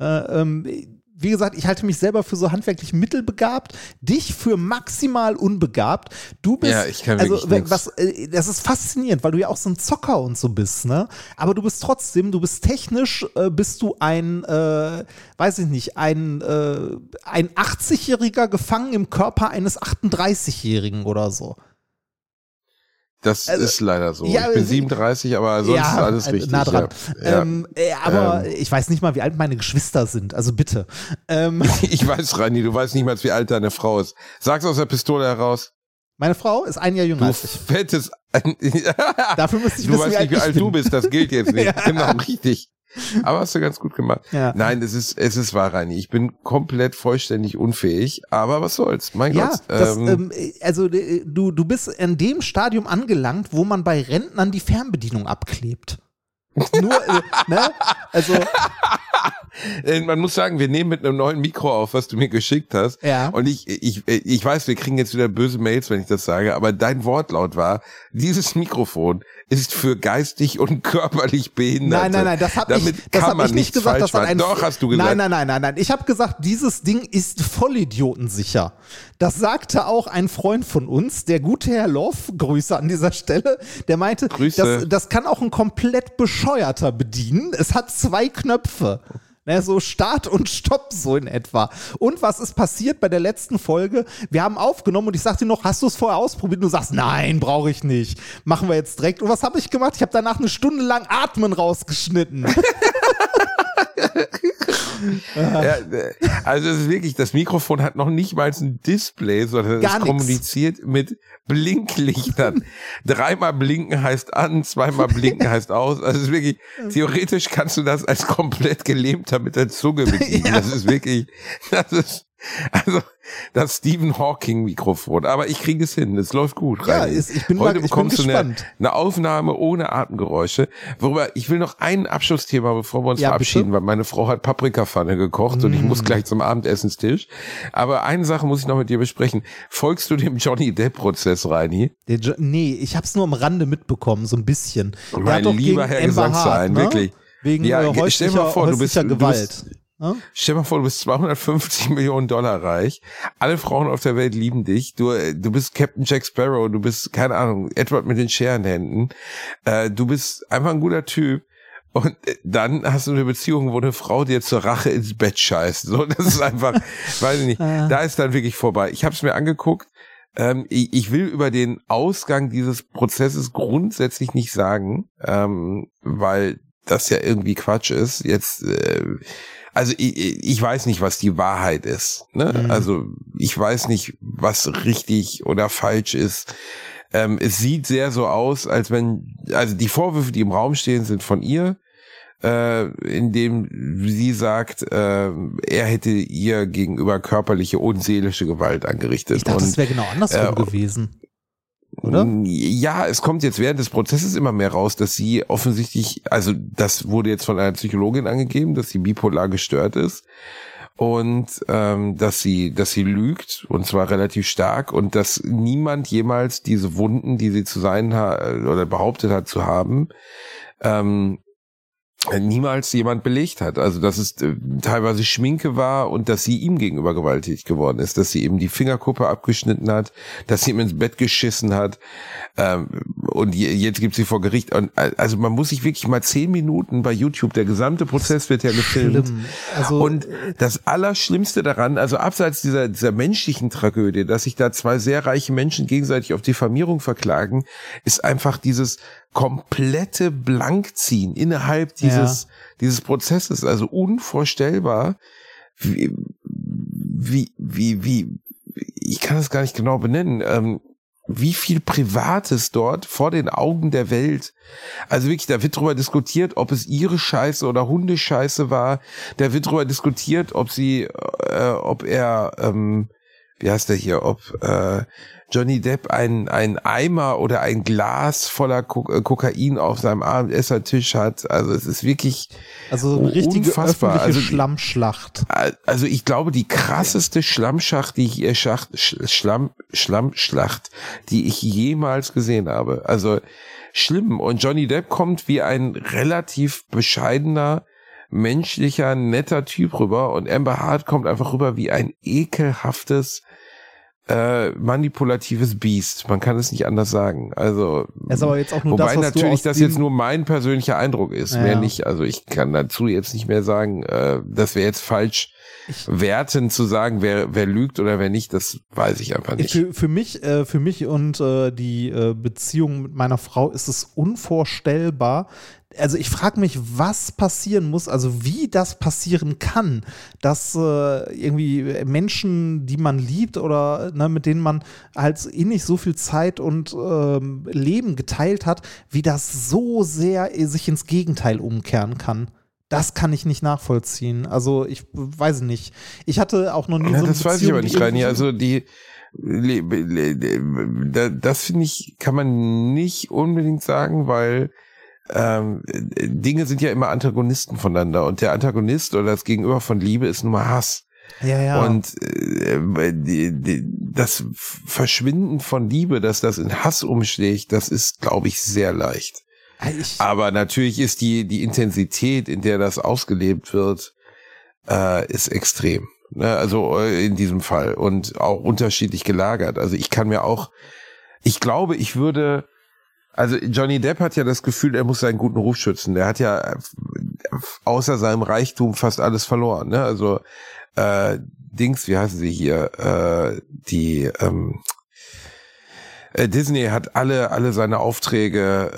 Äh, ähm, wie gesagt, ich halte mich selber für so handwerklich mittelbegabt, dich für maximal unbegabt. Du bist, Ja, ich kann also nix. was, äh, das ist faszinierend, weil du ja auch so ein Zocker und so bist, ne? Aber du bist trotzdem, du bist technisch, äh, bist du ein, äh, weiß ich nicht, ein, äh, ein 80-Jähriger gefangen im Körper eines 38-Jährigen oder so. Das also- ist leider so. Ja, ich bin äh, 37, aber sonst ist alles äh, richtig. Nah dran. Ja. Ja. Ähm, äh, aber ich weiß nicht mal, wie alt meine Geschwister sind, also bitte. Ähm, Ich weiß, Rani, du weißt nicht mal, wie alt deine Frau ist. Sag's aus der Pistole heraus. meine Frau ist ein Jahr jünger Du als ich. fettes. Dafür müsste ich du wissen, weißt wie alt nicht, wie alt bin. du bist. Das gilt jetzt nicht. Genau, richtig. Aber hast du ganz gut gemacht. Ja. Nein, es ist, es ist wahr, Rani. Ich bin komplett vollständig unfähig. Aber was soll's? Mein Ja, Gott. das, ähm, ähm, also äh, du, du bist in dem Stadium angelangt, wo man bei Rentnern die Fernbedienung abklebt. Nur, äh, ne? Also, Äh, Man muss sagen, wir nehmen mit einem neuen Mikro auf, was du mir geschickt hast. Ja. Und ich, ich, ich weiß, wir kriegen jetzt wieder böse Mails, wenn ich das sage, aber dein Wortlaut war, dieses Mikrofon ist für geistig und körperlich Behinderte. nein, nein, nein, das habe ich, das hab ich nicht gesagt. Das hat ein, Doch, hast du gesagt. Nein, nein, nein, nein, nein. Ich habe gesagt, dieses Ding ist vollidiotensicher. Das sagte auch ein Freund von uns, der gute Herr Loff, Grüße an dieser Stelle, der meinte, das, das kann auch ein komplett bescheuerter bedienen. Es hat zwei Knöpfe. Ne, so Start und Stopp so in etwa. Und was ist passiert bei der letzten Folge? Wir haben aufgenommen und ich sagte noch, hast du es vorher ausprobiert? Und du sagst, nein, brauche ich nicht. Machen wir jetzt direkt. Und was habe ich gemacht? Ich habe danach eine Stunde lang Atmen rausgeschnitten. ja, also es ist wirklich, das Mikrofon hat noch nicht mal ein Display, sondern Gar es nix. kommuniziert mit Blinklichtern. Dreimal blinken heißt an, zweimal blinken heißt aus. Also es ist wirklich, theoretisch kannst du das als komplett gelähmter mit der Zunge bedienen. Das ist wirklich, das ist, also das Stephen Hawking Mikrofon. Aber ich kriege es hin. Es läuft gut. Ja, ist- ich bin Heute mal- ich bin bekommst du eine, eine Aufnahme ohne Atemgeräusche. Worüber ich will noch ein Abschlussthema, bevor wir uns Ja, verabschieden, bitte. weil meine Frau hat Paprikapfanne gekocht und ich Mm. muss gleich zum Abendessenstisch. Aber eine Sache muss ich noch mit dir besprechen. Folgst du dem Johnny Depp-Prozess, Reini? Der jo nee, ich habe es nur am Rande mitbekommen, so ein bisschen. Mein lieber Herr Gesangsverein, ne? wirklich. Wegen Ja, äh, stell dir mal vor, du bist- häuslicher du Gewalt. bist- ne? Stell dir mal vor, du bist 250 Millionen Dollar reich. Alle Frauen auf der Welt lieben dich. Du, äh, du bist Captain Jack Sparrow. Du bist, keine Ahnung, Edward mit den Scherenhänden. Äh, du bist einfach ein guter Typ. Und äh, dann hast du eine Beziehung, wo eine Frau dir zur Rache ins Bett scheißt. So, das ist einfach, weiß ich nicht. Da ist dann wirklich vorbei. Ich habe es mir angeguckt. Ähm, ich, ich will über den Ausgang dieses Prozesses grundsätzlich nicht sagen, ähm, weil das ja irgendwie Quatsch ist. Jetzt, äh, also ich, ich weiß nicht, was die Wahrheit ist. Ne? Mhm. Also ich weiß nicht, was richtig oder falsch ist. Ähm, es sieht sehr so aus, als wenn, also die Vorwürfe, die im Raum stehen, sind von ihr, äh, indem sie sagt, äh, er hätte ihr gegenüber körperliche und seelische Gewalt angerichtet. Ich dachte, und das wäre genau andersrum äh, gewesen. Oder? Ja, es kommt jetzt während des Prozesses immer mehr raus, dass sie offensichtlich, also das wurde jetzt von einer Psychologin angegeben, dass sie bipolar gestört ist und ähm, dass sie, dass sie lügt und zwar relativ stark und dass niemand jemals diese Wunden, die sie zu sein hat oder behauptet hat zu haben, ähm, niemals jemand belegt hat. Also dass es äh, teilweise Schminke war und dass sie ihm gegenüber gewalttätig geworden ist, dass sie eben die Fingerkuppe abgeschnitten hat, dass sie ihm ins Bett geschissen hat ähm, und je, jetzt gibt sie vor Gericht. Und, äh, also man muss sich wirklich mal zehn Minuten bei YouTube, der gesamte Prozess wird ja gefilmt. Also, Und das Allerschlimmste daran, also abseits dieser, dieser menschlichen Tragödie, dass sich da zwei sehr reiche Menschen gegenseitig auf Diffamierung verklagen, ist einfach dieses komplette Blankziehen innerhalb dieses, dieses Prozesses. Also unvorstellbar, wie, wie, wie, wie, ich kann es gar nicht genau benennen, ähm, wie viel Privates dort vor den Augen der Welt. Also wirklich, da wird drüber diskutiert, ob es ihre Scheiße oder Hundescheiße war. Da wird drüber diskutiert, ob sie, äh, ob er, ähm, wie heißt der hier, ob äh, Johnny Depp ein, ein Eimer oder ein Glas voller Ko äh, Kokain auf seinem Abendessertisch hat. Also es ist wirklich, also eine richtige unfassbar. öffentliche Also Schlammschlacht. also ich glaube, die krasseste Schlammschacht, die ich, äh, Schacht, Sch- Schlamm, Schlammschlacht, die ich jemals gesehen habe. Also schlimm. Und Johnny Depp kommt wie ein relativ bescheidener, menschlicher, netter Typ rüber und Amber Hart kommt einfach rüber wie ein ekelhaftes, äh, manipulatives Biest. Man kann es nicht anders sagen. Also, Das ist aber jetzt auch nur wobei das, natürlich das jetzt nur mein persönlicher Eindruck ist, Ja, mehr nicht. Also ich kann dazu jetzt nicht mehr sagen, äh, das wäre jetzt falsch werten zu sagen, wer, wer lügt oder wer nicht, das weiß ich einfach nicht. Für, für mich, äh, für mich und äh, die äh, Beziehung mit meiner Frau ist es unvorstellbar. Also ich frage mich, was passieren muss, also wie das passieren kann, dass äh, irgendwie Menschen, die man liebt oder ne, mit denen man halt eh nicht so viel Zeit und ähm, Leben geteilt hat, wie das so sehr äh, sich ins Gegenteil umkehren kann. Das kann ich nicht nachvollziehen. Also ich weiß nicht. Ich hatte auch noch nie Ja, so eine das weiß ich Beziehung, aber nicht, Reini. Also die, das finde ich, kann man nicht unbedingt sagen, weil ähm, Dinge sind ja immer Antagonisten voneinander und der Antagonist oder das Gegenüber von Liebe ist nun mal Hass. Ja, ja. Und äh, die, die, das Verschwinden von Liebe, dass das in Hass umschlägt, das ist, glaube ich, sehr leicht. ich, Aber natürlich ist die, die Intensität, in der das ausgelebt wird, äh, ist extrem. Ne? Also äh, in diesem Fall und auch unterschiedlich gelagert. Also ich kann mir auch, ich glaube, ich würde, also Johnny Depp hat ja das Gefühl, er muss seinen guten Ruf schützen. Der hat ja äh, außer seinem Reichtum fast alles verloren. Ne? Also äh, Dings, wie heißen sie hier? Äh, die ähm, Äh, Disney hat alle, alle seine Aufträge,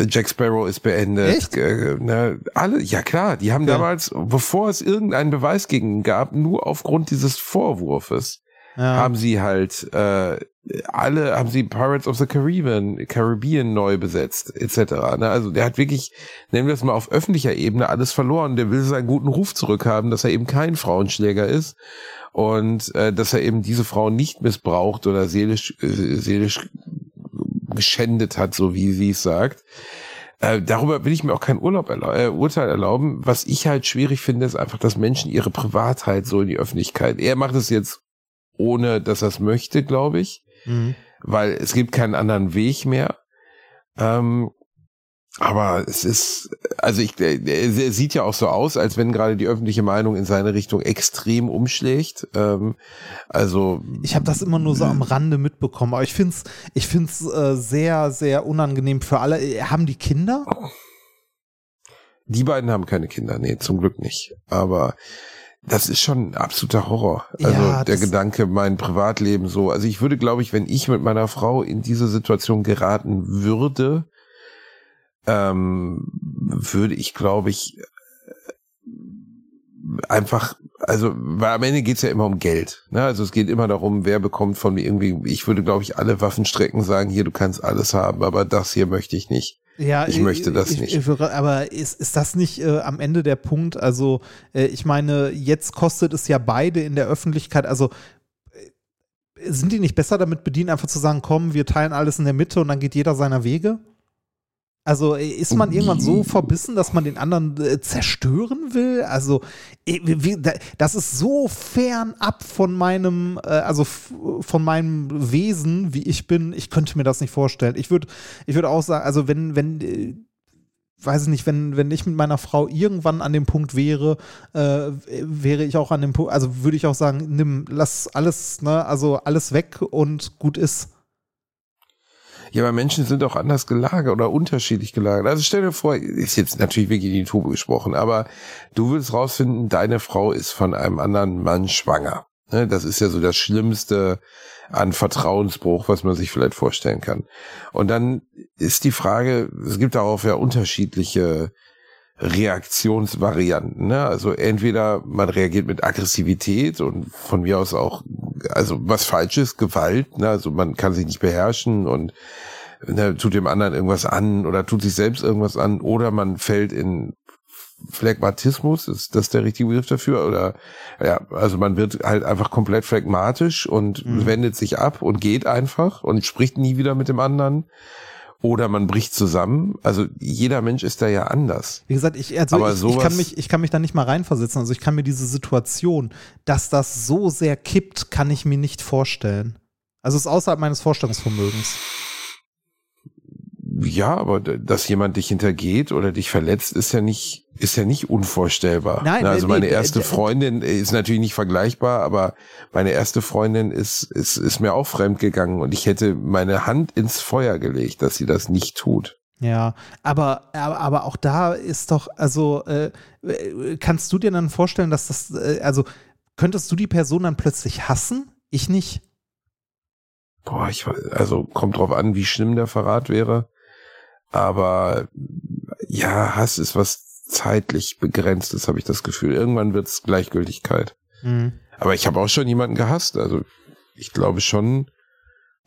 äh, Jack Sparrow ist beendet. Echt? Äh, ne, alle, ja klar, die haben Ja. damals, bevor es irgendeinen Beweis gegen ihn gab, nur aufgrund dieses Vorwurfs, Ja. haben sie halt äh, alle, haben sie Pirates of the Caribbean, Caribbean neu besetzt, etc. Ne? Also der hat wirklich, nennen wir es mal auf öffentlicher Ebene, alles verloren. Der will seinen guten Ruf zurückhaben, dass er eben kein Frauenschläger ist und äh, dass er eben diese Frau nicht missbraucht oder seelisch, äh, seelisch geschändet hat, so wie sie es sagt. Äh, darüber will ich mir auch kein Urlaub erlau äh, Urteil erlauben. Was ich halt schwierig finde, ist einfach, dass Menschen ihre Privatheit so in die Öffentlichkeit. Er macht es jetzt ohne, dass er es möchte, glaube ich, Mhm. weil es gibt keinen anderen Weg mehr. Ähm, aber es ist, also ich, er, sieht ja auch so aus, als wenn gerade die öffentliche Meinung in seine Richtung extrem umschlägt. Ähm, also Ich habe das immer nur so am Rande mitbekommen, aber ich finde es ich find's, äh, sehr, sehr unangenehm für alle. Äh, Haben die Kinder? Die beiden haben keine Kinder, nee, zum Glück nicht. Aber das ist schon ein absoluter Horror. Also Ja, der Gedanke, mein Privatleben so. Also ich würde, glaube ich, wenn ich mit meiner Frau in diese Situation geraten würde, ähm, würde ich, glaube ich, einfach, also, weil am Ende geht's ja immer um Geld. Ne? Also es geht immer darum, wer bekommt von mir irgendwie, ich würde, glaube ich, alle Waffenstrecken sagen, hier, du kannst alles haben, aber das hier möchte ich nicht. Ja, Ich möchte das ich, nicht. Ich, aber ist, ist das nicht äh, am Ende der Punkt? Also, äh, ich meine, jetzt kostet es ja beide in der Öffentlichkeit, also äh, sind die nicht besser damit bedient, einfach zu sagen, komm, wir teilen alles in der Mitte und dann geht jeder seiner Wege? Also äh, ist man irgendwann so verbissen, dass man den anderen äh, zerstören will? Also äh, wie, wie- da- das ist so fernab von meinem, äh, also von meinem Wesen, wie ich bin. Ich könnte mir das nicht vorstellen. Ich würde, ich würde auch sagen, also wenn, wenn äh, weiß ich nicht, wenn, wenn ich mit meiner Frau irgendwann an dem Punkt wäre, äh, wäre ich auch an dem Punkt, also würde ich auch sagen, nimm, lass alles, ne, also alles weg und gut ist. Ja, aber Menschen sind auch anders gelagert oder unterschiedlich gelagert. Also stell dir vor, ist jetzt natürlich wirklich in die Tube gesprochen, aber du willst rausfinden, deine Frau ist von einem anderen Mann schwanger. Ne, Das ist ja so das Schlimmste an Vertrauensbruch, was man sich vielleicht vorstellen kann. Und dann ist die Frage, es gibt darauf ja unterschiedliche Reaktionsvarianten. Ne? Also entweder man reagiert mit Aggressivität und von mir aus auch, also was Falsches, Gewalt. Ne? Also man kann sich nicht beherrschen und ne, tut dem anderen irgendwas an oder tut sich selbst irgendwas an oder man fällt in Phlegmatismus, ist das der richtige Begriff dafür? Oder ja, also man wird halt einfach komplett phlegmatisch und wendet sich ab und geht einfach und spricht nie wieder mit dem anderen. Oder man bricht zusammen. Also jeder Mensch ist da ja anders. Wie gesagt, ich, also ich, ich, kann mich, ich kann mich da nicht mal reinversetzen. Also ich kann mir diese Situation, dass das so sehr kippt, kann ich mir nicht vorstellen. Also es ist außerhalb meines Vorstellungsvermögens. Ja, aber dass jemand dich hintergeht oder dich verletzt, ist ja nicht, ist ja nicht unvorstellbar. Nein, Ne, also meine erste äh, Freundin ist natürlich nicht vergleichbar, aber meine erste Freundin ist, ist, ist mir auch fremd gegangen und ich hätte meine Hand ins Feuer gelegt, dass sie das nicht tut. Ja, aber, aber, aber auch da ist doch, also äh, äh, kannst du dir dann vorstellen, dass das, äh, also könntest du die Person dann plötzlich hassen? Ich nicht. Boah, ich weiß, also kommt drauf an, wie schlimm der Verrat wäre. Aber ja, Hass ist was zeitlich begrenztes, habe ich das Gefühl. Irgendwann wird's Gleichgültigkeit. Mhm. Aber ich habe auch schon jemanden gehasst. Also ich glaube schon,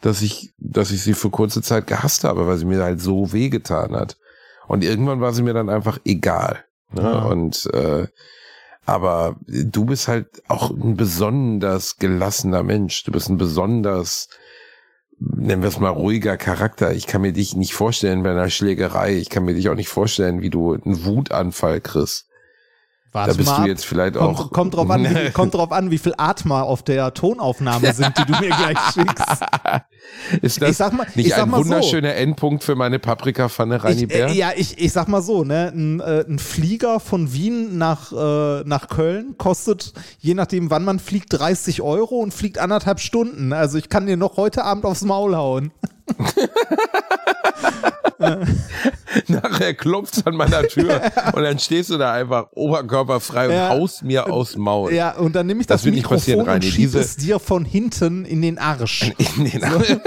dass ich, dass ich sie für kurze Zeit gehasst habe, weil sie mir halt so wehgetan hat. Und irgendwann war sie mir dann einfach egal. Ne? Ja. Und äh, aber du bist halt auch ein besonders gelassener Mensch. Du bist ein besonders, nennen wir es mal, ruhiger Charakter. Ich kann mir dich nicht vorstellen bei einer Schlägerei. Ich kann mir dich auch nicht vorstellen, wie du einen Wutanfall kriegst. Warte da bist du ab. jetzt vielleicht Kommt, auch. kommt, drauf an, wie, kommt drauf an, wie viel Atmer auf der Tonaufnahme sind, die du mir gleich schickst. Ist das Ich sag mal- nicht ich sag ein mal so. wunderschöner Endpunkt für meine Paprikapfanne, Reini Ich, Bär? äh, ja, ich, ich sag mal so, ne, ein, äh, ein Flieger von Wien nach, äh, nach Köln kostet, je nachdem wann man fliegt, 30 Euro und fliegt anderthalb Stunden. Also ich kann dir noch heute Abend aufs Maul hauen. Nachher klopft an meiner Tür und dann stehst du da einfach oberkörperfrei Ja. und haust mir aus dem Maul. Ja, und dann nehme ich Das das, Mikrofon und Reini. schieb es dir von hinten in den Arsch. In den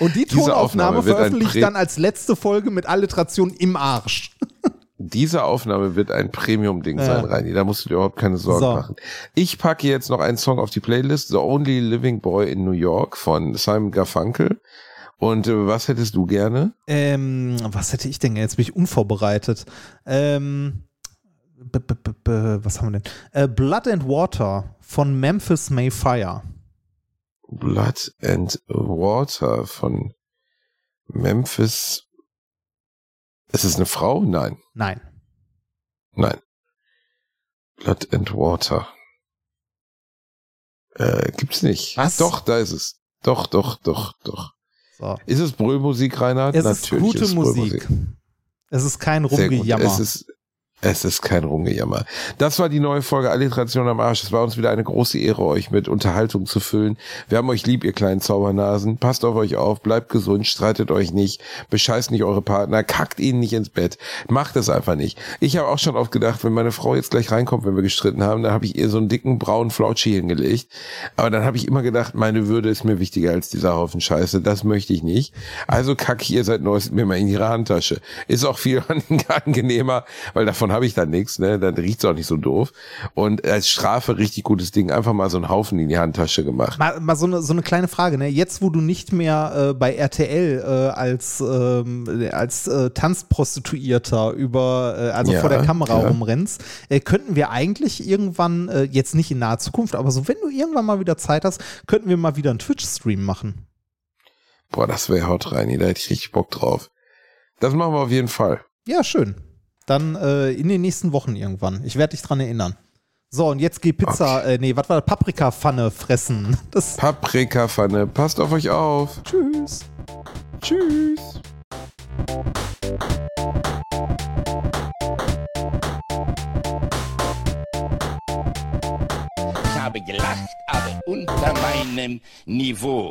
Und die Tonaufnahme veröffentliche ich dann als letzte Folge mit Alliteration im Arsch. Diese Aufnahme wird ein Premium-Ding sein, Reini. Da musst du dir überhaupt keine Sorgen So. machen. Ich packe jetzt noch einen Song auf die Playlist, The Only Living Boy in New York von Simon Garfunkel. Und äh, was hättest du gerne? Ähm, was hätte ich denn? Jetzt bin ich unvorbereitet. Ähm, was haben wir denn? Äh, Blood and Water von Memphis Mayfire. Blood and Water von Memphis. Ist es eine Frau? Nein. Nein. Nein. Blood and Water. Äh, gibt's nicht. Was? Doch, da ist es. Doch, doch, doch, doch. So. Ist es Brüllmusik, Reinhard? Es ist gute es Musik. Es ist kein. Rumgejammer. Es ist, es ist kein Rumgejammer. Das war die neue Folge Alliteration am Arsch. Es war uns wieder eine große Ehre, euch mit Unterhaltung zu füllen. Wir haben euch lieb, ihr kleinen Zaubernasen. Passt auf euch auf, bleibt gesund, streitet euch nicht, bescheißt nicht eure Partner, kackt ihnen nicht ins Bett. Macht es einfach nicht. Ich habe auch schon oft gedacht, wenn meine Frau jetzt gleich reinkommt, wenn wir gestritten haben, dann habe ich ihr so einen dicken braunen Flautschi hingelegt. Aber dann habe ich immer gedacht, meine Würde ist mir wichtiger als dieser Haufen Scheiße. Das möchte ich nicht. Also kacke ich ihr seit neuestem mir mal in ihre Handtasche. Ist auch viel angenehmer, weil davon habe ich dann nichts, ne? Dann riecht's auch nicht so doof. Und als Strafe richtig gutes Ding, einfach mal so einen Haufen in die Handtasche gemacht. Mal, mal so, eine, so eine kleine Frage, ne? Jetzt, wo du nicht mehr äh, bei RTL äh, als, ähm, als äh, Tanzprostituierter über, äh, also Ja, vor der Kamera ja. rumrennst, äh, könnten wir eigentlich irgendwann, äh, jetzt nicht in naher Zukunft, aber so, wenn du irgendwann mal wieder Zeit hast, könnten wir mal wieder einen Twitch-Stream machen. Boah, das wäre haut rein, da hätte ich richtig Bock drauf. Das machen wir auf jeden Fall. Ja, schön. Dann äh, in den nächsten Wochen irgendwann. Ich werde dich dran erinnern. So, und jetzt geh Pizza, äh, nee, was war das? Paprikapfanne fressen. Das, Paprikapfanne, passt auf euch auf. tschüss. Tschüss. Ich habe gelacht, aber unter meinem Niveau.